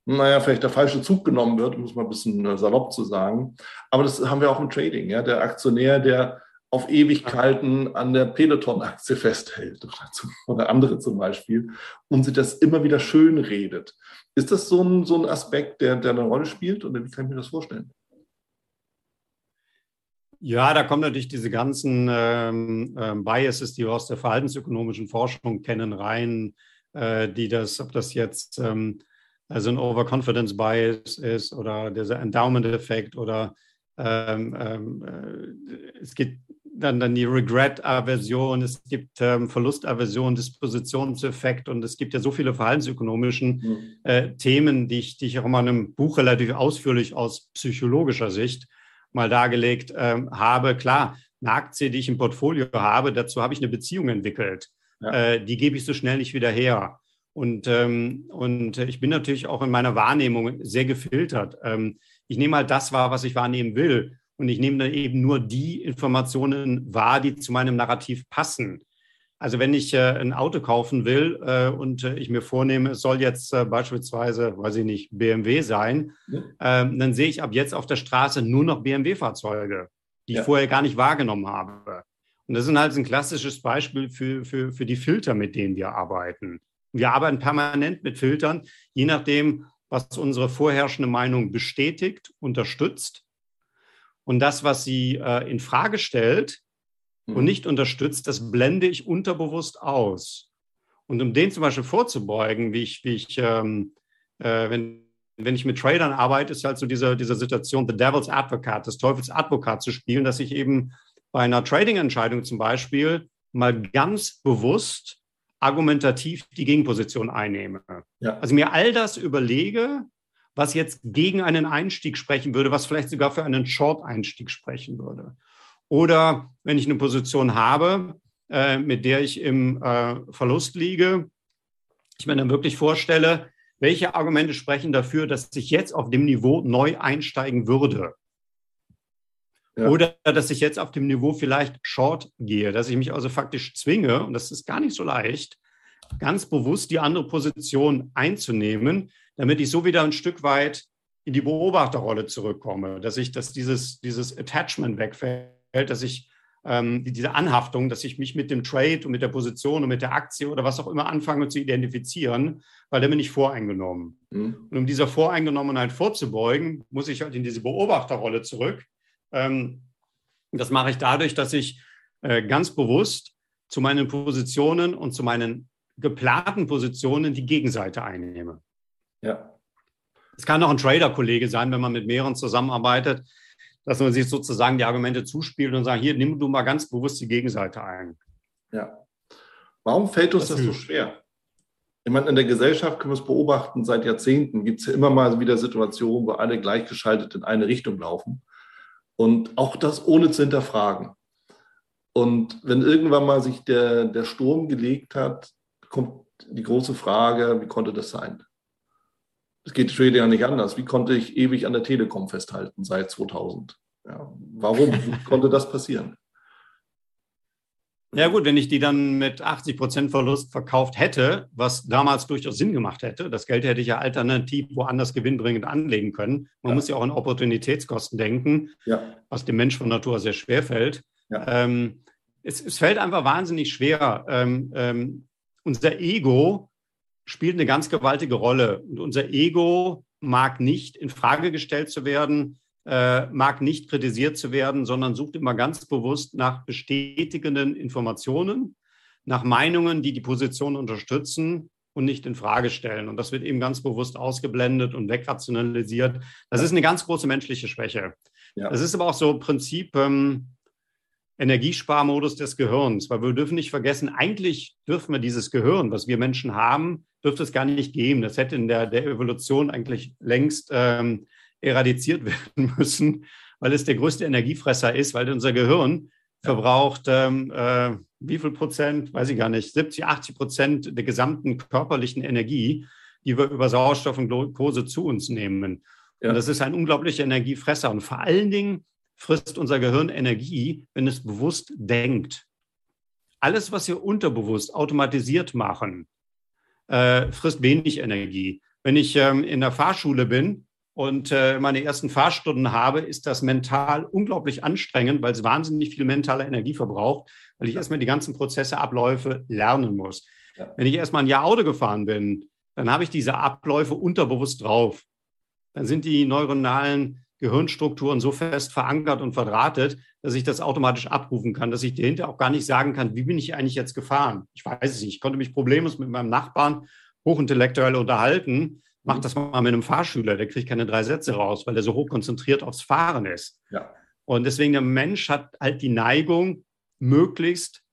naja, vielleicht der falsche Zug genommen wird, um es mal ein bisschen äh, salopp zu sagen. Aber das haben wir auch im Trading. Ja? Der Aktionär, der auf Ewigkeiten an der Peloton-Aktie festhält oder, andere zum Beispiel und sich das immer wieder schön redet. Ist das so ein, so ein Aspekt, der, der eine Rolle spielt oder wie kann ich mir das vorstellen? Ja, da kommen natürlich diese ganzen ähm, äh, Biases, die wir aus der verhaltensökonomischen Forschung kennen, rein, äh, die das, ob das jetzt ähm, also ein Overconfidence Bias ist oder dieser Endowment-Effekt oder ähm, ähm äh, es gibt dann, dann die Regret-Aversion, es gibt ähm, Verlustaversion, Dispositionseffekt und es gibt ja so viele verhaltensökonomischen mhm. äh, Themen, die ich, die ich auch mal in einem Buch relativ ausführlich aus psychologischer Sicht mal dargelegt ähm, habe. Klar, eine Aktie, die ich im Portfolio habe, dazu habe ich eine Beziehung entwickelt. Ja. Äh, die gebe ich so schnell nicht wieder her. Und, ähm, und ich bin natürlich auch in meiner Wahrnehmung sehr gefiltert. Ähm, ich nehme halt das wahr, was ich wahrnehmen will. Und ich nehme dann eben nur die Informationen wahr, die zu meinem Narrativ passen. Also wenn ich äh, ein Auto kaufen will äh, und äh, ich mir vornehme, es soll jetzt äh, beispielsweise, weiß ich nicht, BMW sein, ja. Ähm, dann sehe ich ab jetzt auf der Straße nur noch BMW-Fahrzeuge, die ja. ich vorher gar nicht wahrgenommen habe. Und das ist halt ein klassisches Beispiel für, für, für die Filter, mit denen wir arbeiten. Wir arbeiten permanent mit Filtern, je nachdem, was unsere vorherrschende Meinung bestätigt, unterstützt. Und das, was sie äh, in Frage stellt, und mhm. nicht unterstützt, das blende ich unterbewusst aus. Und um den zum Beispiel vorzubeugen, wie ich, wie ich ähm, äh, wenn, wenn ich mit Tradern arbeite, ist halt so diese, diese Situation, the devil's advocate, des Teufels Advokat zu spielen, dass ich eben bei einer Trading-Entscheidung zum Beispiel mal ganz bewusst argumentativ die Gegenposition einnehme. Ja. Also mir all das überlege, was jetzt gegen einen Einstieg sprechen würde, was vielleicht sogar für einen Short-Einstieg sprechen würde. Oder wenn ich eine Position habe, äh, mit der ich im äh, Verlust liege, ich mir dann wirklich vorstelle, welche Argumente sprechen dafür, dass ich jetzt auf dem Niveau neu einsteigen würde. Ja. Oder dass ich jetzt auf dem Niveau vielleicht short gehe, dass ich mich also faktisch zwinge, und das ist gar nicht so leicht, ganz bewusst die andere Position einzunehmen, damit ich so wieder ein Stück weit in die Beobachterrolle zurückkomme, dass ich, dass dieses, dieses Attachment wegfällt dass ich ähm, diese Anhaftung, dass ich mich mit dem Trade und mit der Position und mit der Aktie oder was auch immer anfange zu identifizieren, weil dann bin ich voreingenommen. Mhm. Und um dieser Voreingenommenheit vorzubeugen, muss ich halt in diese Beobachterrolle zurück. Ähm, das mache ich dadurch, dass ich äh, ganz bewusst zu meinen Positionen und zu meinen geplanten Positionen die Gegenseite einnehme. Ja. Es kann auch ein Trader-Kollege sein, wenn man mit mehreren zusammenarbeitet, dass man sich sozusagen die Argumente zuspielt und sagt, hier, nimm du mal ganz bewusst die Gegenseite ein. Ja. Warum fällt uns das, das so schwer? Ich meine, in der Gesellschaft können wir es beobachten, seit Jahrzehnten gibt es ja immer mal wieder Situationen, wo alle gleichgeschaltet in eine Richtung laufen. Und auch das ohne zu hinterfragen. Und wenn irgendwann mal sich der, der Sturm gelegt hat, kommt die große Frage, wie konnte das sein? Es geht Trading ja nicht anders. Wie konnte ich ewig an der Telekom festhalten seit 2000? Ja, warum konnte das passieren? Ja gut, wenn ich die dann mit 80 Prozent Verlust verkauft hätte, was damals durchaus Sinn gemacht hätte, das Geld hätte ich ja alternativ woanders gewinnbringend anlegen können. Man ja. muss ja auch an Opportunitätskosten denken, ja. was dem Mensch von Natur sehr schwer fällt. Ja. Ähm, es, es, fällt einfach wahnsinnig schwer. Ähm, ähm, unser Ego spielt eine ganz gewaltige Rolle. Und unser Ego mag nicht in Frage gestellt zu werden, äh, mag nicht kritisiert zu werden, sondern sucht immer ganz bewusst nach bestätigenden Informationen, nach Meinungen, die die Position unterstützen und nicht in Frage stellen. Und das wird eben ganz bewusst ausgeblendet und wegrationalisiert. Das ist eine ganz große menschliche Schwäche. Ja. Das ist aber auch so ein Prinzip, ähm, Energiesparmodus des Gehirns, weil wir dürfen nicht vergessen, eigentlich dürfen wir dieses Gehirn, was wir Menschen haben, dürfte es gar nicht geben. Das hätte in der, der Evolution eigentlich längst ähm, eradiziert werden müssen, weil es der größte Energiefresser ist, weil unser Gehirn verbraucht ähm, äh, wie viel Prozent, weiß ich gar nicht, 70, 80 Prozent der gesamten körperlichen Energie, die wir über Sauerstoff und Glucose zu uns nehmen. Ja. Und das ist ein unglaublicher Energiefresser. Und vor allen Dingen frisst unser Gehirn Energie, wenn es bewusst denkt. Alles, was wir unterbewusst automatisiert machen, äh, frisst wenig Energie. Wenn ich ähm, in der Fahrschule bin und äh, meine ersten Fahrstunden habe, ist das mental unglaublich anstrengend, weil es wahnsinnig viel mentale Energie verbraucht, weil ich erstmal die ganzen Prozesse, Abläufe lernen muss. Ja. Wenn ich erstmal ein Jahr Auto gefahren bin, dann habe ich diese Abläufe unterbewusst drauf. Dann sind die neuronalen Gehirnstrukturen so fest verankert und verdrahtet, dass ich das automatisch abrufen kann, dass ich dahinter auch gar nicht sagen kann, wie bin ich eigentlich jetzt gefahren? Ich weiß es nicht. Ich konnte mich problemlos mit meinem Nachbarn hochintellektuell unterhalten. Mach das mal mit einem Fahrschüler, der kriegt keine drei Sätze raus, weil der so hoch konzentriert aufs Fahren ist. Ja. Und deswegen der Mensch hat halt die Neigung, möglichst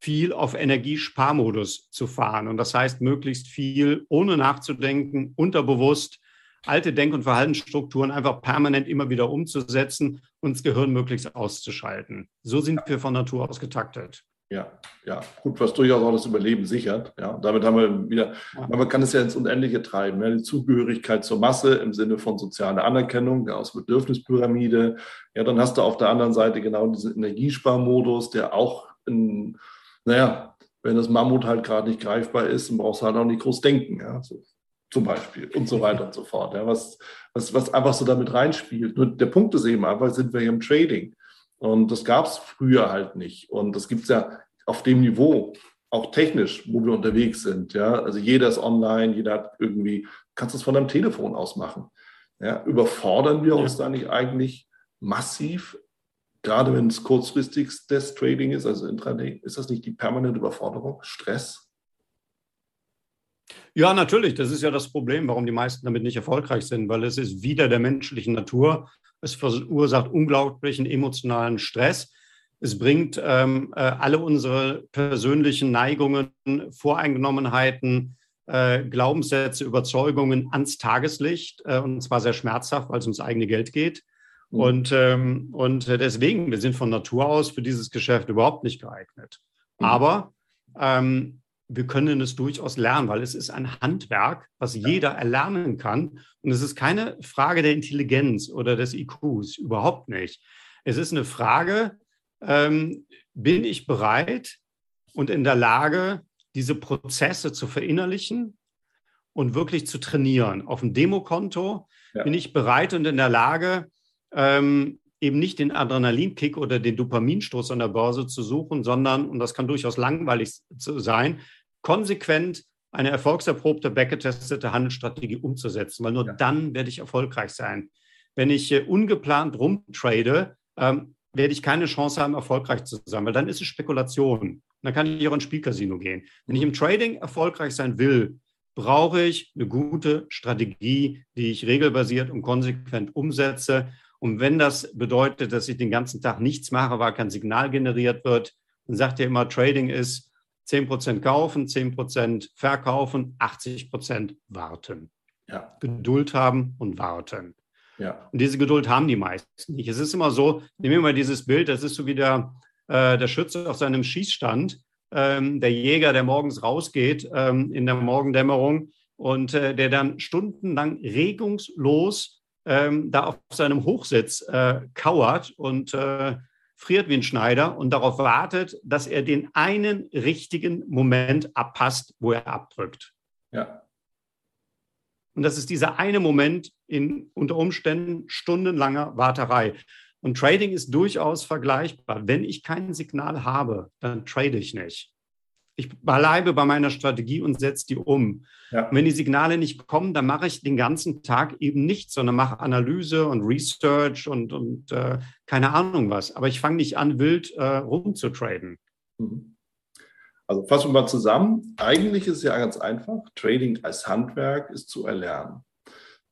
viel auf Energiesparmodus zu fahren. Und das heißt, möglichst viel ohne nachzudenken, unterbewusst alte Denk- und Verhaltensstrukturen einfach permanent immer wieder umzusetzen und das Gehirn möglichst auszuschalten. So sind wir von Natur aus getaktet. Ja, ja, gut, was durchaus auch das Überleben sichert. Ja, damit haben wir wieder, man kann es ja ins Unendliche treiben. Ja, die Zugehörigkeit zur Masse im Sinne von sozialer Anerkennung, ja, aus Bedürfnispyramide. Ja, dann hast du auf der anderen Seite genau diesen Energiesparmodus, der auch, in, naja, wenn das Mammut halt gerade nicht greifbar ist, dann brauchst du halt auch nicht groß denken. Ja, so zum Beispiel und so weiter und so fort. Ja, was, was, was einfach so damit reinspielt. Nur der Punkt ist eben einfach, sind wir hier im Trading. Und das gab es früher halt nicht. Und das gibt es ja auf dem Niveau, auch technisch, wo wir unterwegs sind. Ja, also jeder ist online, jeder hat irgendwie, kannst du es von deinem Telefon aus machen. Ja, überfordern wir uns ja. da nicht eigentlich massiv, gerade wenn es kurzfristigstes Trading ist, also Intraday, ist das nicht die permanente Überforderung, Stress? Ja, natürlich. Das ist ja das Problem, warum die meisten damit nicht erfolgreich sind, weil es ist wieder der menschlichen Natur. Es verursacht unglaublichen emotionalen Stress. Es bringt ähm, äh, alle unsere persönlichen Neigungen, Voreingenommenheiten, äh, Glaubenssätze, Überzeugungen ans Tageslicht äh, und zwar sehr schmerzhaft, weil es ums eigene Geld geht. Mhm. Und, ähm, und deswegen, wir sind von Natur aus für dieses Geschäft überhaupt nicht geeignet. Mhm. Aber ähm, wir können es durchaus lernen, weil es ist ein Handwerk, was jeder erlernen kann. Und es ist keine Frage der Intelligenz oder des IQs, überhaupt nicht. Es ist eine Frage, ähm, bin ich bereit und in der Lage, diese Prozesse zu verinnerlichen und wirklich zu trainieren. Auf dem Demokonto ja. bin ich bereit und in der Lage, ähm, eben nicht den Adrenalinkick oder den Dopaminstoß an der Börse zu suchen, sondern, und das kann durchaus langweilig sein, konsequent eine erfolgserprobte, backgetestete Handelsstrategie umzusetzen, weil nur ja. dann werde ich erfolgreich sein. Wenn ich äh, ungeplant rumtrade, ähm, werde ich keine Chance haben, erfolgreich zu sein, weil dann ist es Spekulation. Dann kann ich auch ins Spielcasino gehen. Wenn ich im Trading erfolgreich sein will, brauche ich eine gute Strategie, die ich regelbasiert und konsequent umsetze. Und wenn das bedeutet, dass ich den ganzen Tag nichts mache, weil kein Signal generiert wird, dann sagt ihr immer, Trading ist 10% kaufen, 10% verkaufen, 80% warten. Ja. Geduld haben und warten. Ja. Und diese Geduld haben die meisten nicht. Es ist immer so, nehmen wir mal dieses Bild, das ist so wie der, äh, der Schütze auf seinem Schießstand, ähm, der Jäger, der morgens rausgeht ähm, in der Morgendämmerung und äh, der dann stundenlang regungslos ähm, da auf seinem Hochsitz äh, kauert und äh, friert wie ein Schneider und darauf wartet, dass er den einen richtigen Moment abpasst, wo er abdrückt. Ja. Und das ist dieser eine Moment in unter Umständen stundenlanger Warterei. Und Trading ist durchaus vergleichbar. Wenn ich kein Signal habe, dann trade ich nicht ich bleibe bei meiner Strategie und setze die um. Ja. wenn die Signale nicht kommen, dann mache ich den ganzen Tag eben nichts, sondern mache Analyse und Research und, und äh, keine Ahnung was. Aber ich fange nicht an, wild äh, rumzutraden. Mhm. Also fassen wir mal zusammen. Eigentlich ist es ja ganz einfach. Trading als Handwerk ist zu erlernen.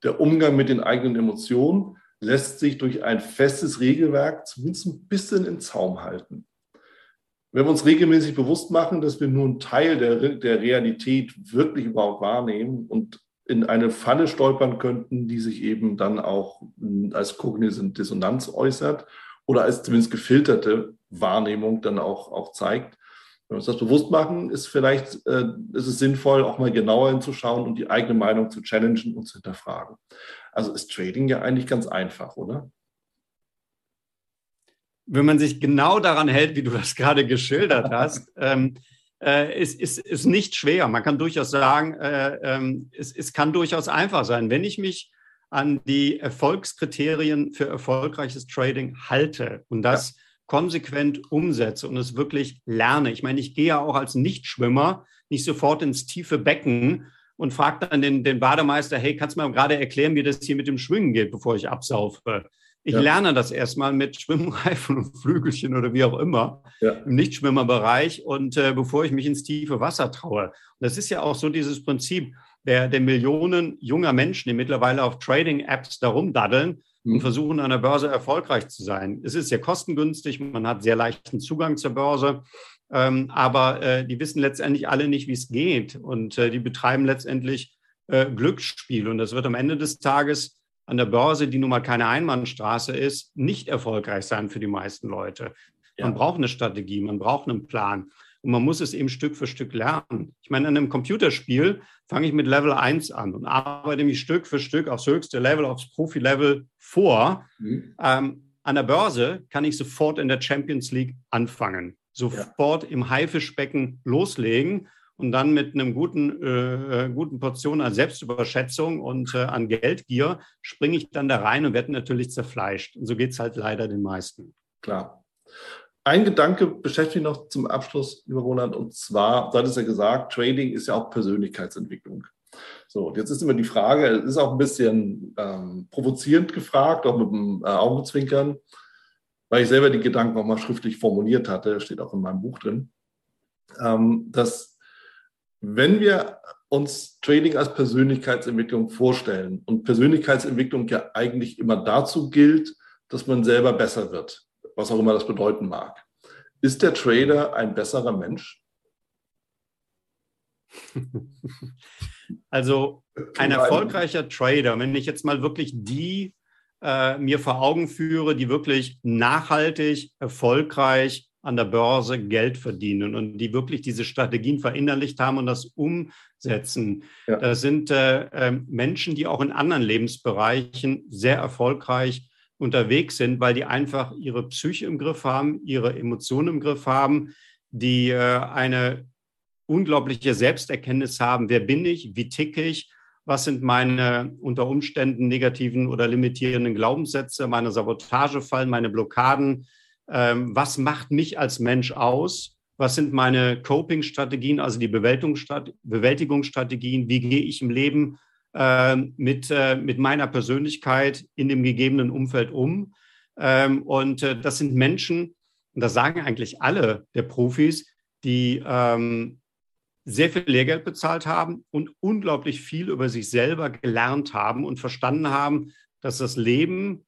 Der Umgang mit den eigenen Emotionen lässt sich durch ein festes Regelwerk zumindest ein bisschen in Zaum halten. Wenn wir uns regelmäßig bewusst machen, dass wir nur einen Teil der, der Realität wirklich überhaupt wahrnehmen und in eine Falle stolpern könnten, die sich eben dann auch als kognitive Dissonanz äußert oder als zumindest gefilterte Wahrnehmung dann auch, auch zeigt, wenn wir uns das bewusst machen, ist vielleicht äh, ist es sinnvoll, auch mal genauer hinzuschauen und die eigene Meinung zu challengen und zu hinterfragen. Also ist Trading ja eigentlich ganz einfach, oder? Wenn man sich genau daran hält, wie du das gerade geschildert hast, ähm, äh, ist, ist, ist nicht schwer. Man kann durchaus sagen, äh, ähm, es, es kann durchaus einfach sein. Wenn ich mich an die Erfolgskriterien für erfolgreiches Trading halte und das ja konsequent umsetze und es wirklich lerne. Ich meine, ich gehe ja auch als Nichtschwimmer nicht sofort ins tiefe Becken und frage dann den, den Bademeister, hey, kannst du mir gerade erklären, wie das hier mit dem Schwimmen geht, bevor ich absaufe? Ich ja. lerne das erstmal mit Schwimmreifen und Flügelchen oder wie auch immer ja. im Nichtschwimmerbereich und äh, bevor ich mich ins tiefe Wasser traue. Und das ist ja auch so dieses Prinzip der, der Millionen junger Menschen, die mittlerweile auf Trading-Apps darum daddeln, und mhm. versuchen an der Börse erfolgreich zu sein. Es ist sehr kostengünstig, man hat sehr leichten Zugang zur Börse, ähm, aber äh, die wissen letztendlich alle nicht, wie es geht und äh, die betreiben letztendlich äh, Glücksspiel und das wird am Ende des Tages an der Börse, die nun mal keine Einbahnstraße ist, nicht erfolgreich sein für die meisten Leute. Man ja. braucht eine Strategie, man braucht einen Plan. Und man muss es eben Stück für Stück lernen. Ich meine, an einem Computerspiel fange ich mit Level 1 an und arbeite mich Stück für Stück aufs höchste Level, aufs Profi-Level vor. Mhm. Ähm, an der Börse kann ich sofort in der Champions League anfangen, sofort ja. im Haifischbecken loslegen und dann mit einem guten, äh, guten Portion an Selbstüberschätzung und äh, an Geldgier springe ich dann da rein und werde natürlich zerfleischt. Und so geht es halt leider den meisten. Klar ein Gedanke beschäftigt noch zum Abschluss, lieber Roland, und zwar, du hattest ja gesagt, Trading ist ja auch Persönlichkeitsentwicklung. So, jetzt ist immer die Frage, es ist auch ein bisschen ähm, provozierend gefragt, auch mit dem äh, Augenzwinkern, weil ich selber die Gedanken auch mal schriftlich formuliert hatte, steht auch in meinem Buch drin, ähm, dass wenn wir uns Trading als Persönlichkeitsentwicklung vorstellen und Persönlichkeitsentwicklung ja eigentlich immer dazu gilt, dass man selber besser wird was auch immer das bedeuten mag. Ist der Trader ein besserer Mensch? Also ein erfolgreicher Trader, wenn ich jetzt mal wirklich die äh, mir vor Augen führe, die wirklich nachhaltig, erfolgreich an der Börse Geld verdienen und die wirklich diese Strategien verinnerlicht haben und das umsetzen. Ja. Das sind äh, äh, Menschen, die auch in anderen Lebensbereichen sehr erfolgreich unterwegs sind, weil die einfach ihre Psyche im Griff haben, ihre Emotionen im Griff haben, die äh, eine unglaubliche Selbsterkenntnis haben, wer bin ich, wie ticke ich, was sind meine unter Umständen negativen oder limitierenden Glaubenssätze, meine Sabotagefallen, meine Blockaden, ähm, was macht mich als Mensch aus, was sind meine Coping-Strategien, also die Bewältigungsstrategien, wie gehe ich im Leben äh, mit, äh, mit meiner Persönlichkeit in dem gegebenen Umfeld um. Ähm, und äh, das sind Menschen, und das sagen eigentlich alle der Profis, die ähm, sehr viel Lehrgeld bezahlt haben und unglaublich viel über sich selber gelernt haben und verstanden haben, dass das Leben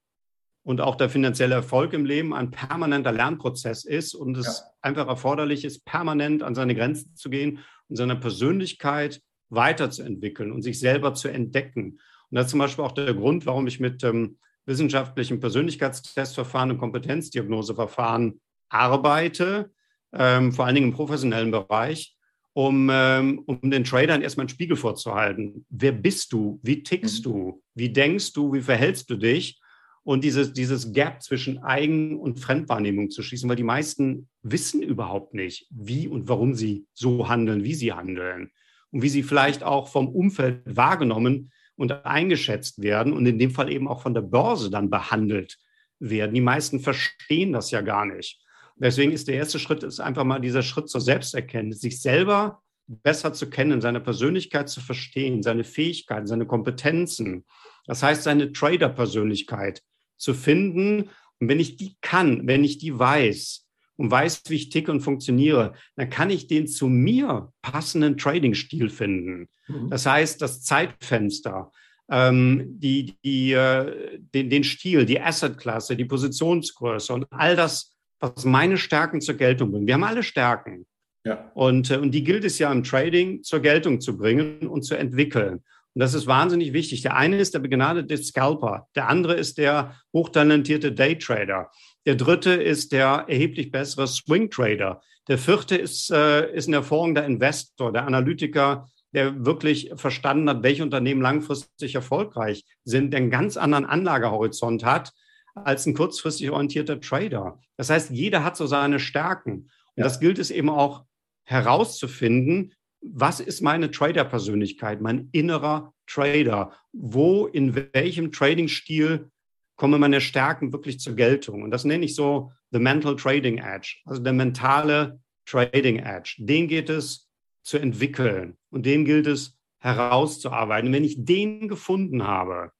und auch der finanzielle Erfolg im Leben ein permanenter Lernprozess ist und es ja. einfach erforderlich ist, permanent an seine Grenzen zu gehen und seine Persönlichkeit weiterzuentwickeln und sich selber zu entdecken. Und das ist zum Beispiel auch der Grund, warum ich mit ähm, wissenschaftlichen Persönlichkeitstestverfahren und Kompetenzdiagnoseverfahren arbeite, ähm, vor allen Dingen im professionellen Bereich, um, ähm, um den Tradern erstmal einen Spiegel vorzuhalten. Wer bist du? Wie tickst mhm. du? Wie denkst du? Wie verhältst du dich? Und dieses, dieses Gap zwischen Eigen- und Fremdwahrnehmung zu schließen, weil die meisten wissen überhaupt nicht, wie und warum sie so handeln, wie sie handeln und wie sie vielleicht auch vom Umfeld wahrgenommen und eingeschätzt werden und in dem Fall eben auch von der Börse dann behandelt werden. Die meisten verstehen das ja gar nicht. Deswegen ist der erste Schritt ist einfach mal dieser Schritt zur Selbsterkenntnis, sich selber besser zu kennen, seine Persönlichkeit zu verstehen, seine Fähigkeiten, seine Kompetenzen. Das heißt, seine Trader-Persönlichkeit zu finden. Und wenn ich die kann, wenn ich die weiß, und weiß, wie ich ticke und funktioniere, dann kann ich den zu mir passenden Trading-Stil finden. Mhm. Das heißt, das Zeitfenster, ähm, die, die, äh, den, den Stil, die Assetklasse, die Positionsgröße und all das, was meine Stärken zur Geltung bringen. Wir haben alle Stärken. Ja. Und, äh, und die gilt es ja im Trading zur Geltung zu bringen und zu entwickeln. Und das ist wahnsinnig wichtig. Der eine ist der begnadete Scalper, der andere ist der hochtalentierte Daytrader, der dritte ist der erheblich bessere Swing Trader, der vierte ist, äh, ist ein hervorragender Investor, der Analytiker, der wirklich verstanden hat, welche Unternehmen langfristig erfolgreich sind, der einen ganz anderen Anlagehorizont hat als ein kurzfristig orientierter Trader. Das heißt, jeder hat so seine Stärken. Und das gilt es eben auch herauszufinden, was ist meine Trader-Persönlichkeit, mein innerer Trader? Wo, in welchem Trading-Stil kommen meine Stärken wirklich zur Geltung? Und das nenne ich so the mental trading edge, also der mentale Trading Edge. Den geht es zu entwickeln und den gilt es herauszuarbeiten. Wenn ich den gefunden habe,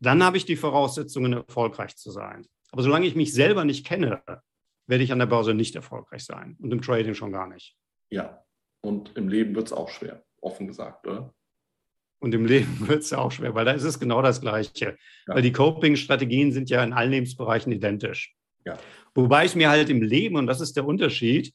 dann habe ich die Voraussetzungen, erfolgreich zu sein. Aber solange ich mich selber nicht kenne, werde ich an der Börse nicht erfolgreich sein und im Trading schon gar nicht. Ja, und im Leben wird es auch schwer, offen gesagt, oder? Und im Leben wird es ja auch schwer, weil da ist es genau das Gleiche. Ja. Weil die Coping-Strategien sind ja in allen Lebensbereichen identisch. Ja. Wobei ich mir halt im Leben, und das ist der Unterschied,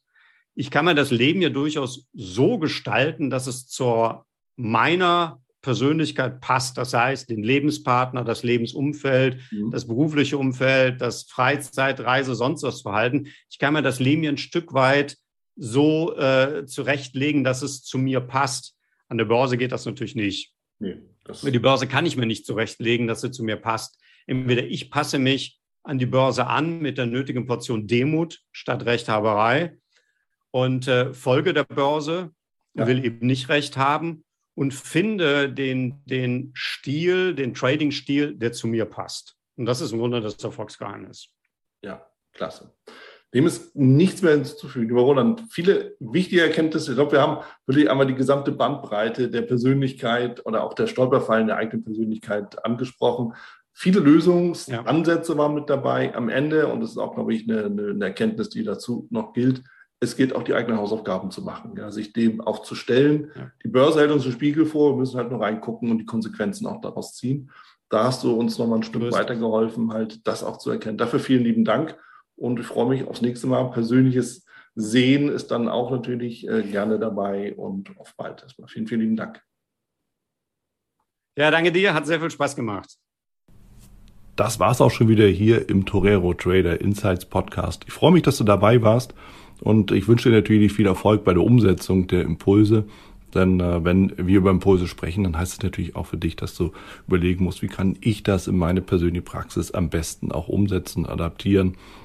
ich kann mir das Leben ja durchaus so gestalten, dass es zur meiner Persönlichkeit passt. Das heißt, den Lebenspartner, das Lebensumfeld, mhm. das berufliche Umfeld, das Freizeit, Reise, sonst was Verhalten. Ich kann mir das Leben ja ein Stück weit so äh, zurechtlegen, dass es zu mir passt. An der Börse geht das natürlich nicht. Nee, das die Börse kann ich mir nicht zurechtlegen, dass sie zu mir passt. Entweder ich passe mich an die Börse an mit der nötigen Portion Demut statt Rechthaberei und äh, folge der Börse, ja. will eben nicht Recht haben und finde den, den Stil, den Trading-Stil, der zu mir passt. Und das ist im Grunde das Erfolgsgeheimnis. Ja, klasse. Dem ist nichts mehr hinzuzufügen. Lieber Roland, viele wichtige Erkenntnisse. Ich glaube, wir haben wirklich einmal die gesamte Bandbreite der Persönlichkeit oder auch der Stolperfallen der eigenen Persönlichkeit angesprochen. Viele Lösungsansätze ja. waren mit dabei am Ende und das ist auch, glaube ich, eine, eine Erkenntnis, die dazu noch gilt es geht auch die eigenen Hausaufgaben zu machen, ja, sich dem auch zu stellen. Ja. Die Börse hält uns einen Spiegel vor, wir müssen halt nur reingucken und die Konsequenzen auch daraus ziehen. Da hast du uns nochmal ein Stück weitergeholfen, halt das auch zu erkennen. Dafür vielen lieben Dank und ich freue mich aufs nächste Mal. Persönliches Sehen ist dann auch natürlich äh, gerne dabei und auf bald erstmal. Vielen, vielen lieben Dank. Ja, danke dir, hat sehr viel Spaß gemacht. Das war es auch schon wieder hier im Torero Trader Insights Podcast. Ich freue mich, dass du dabei warst und ich wünsche dir natürlich viel Erfolg bei der Umsetzung der Impulse. Denn äh, wenn wir über Impulse sprechen, dann heißt es natürlich auch für dich, dass du überlegen musst, wie kann ich das in meine persönliche Praxis am besten auch umsetzen, adaptieren.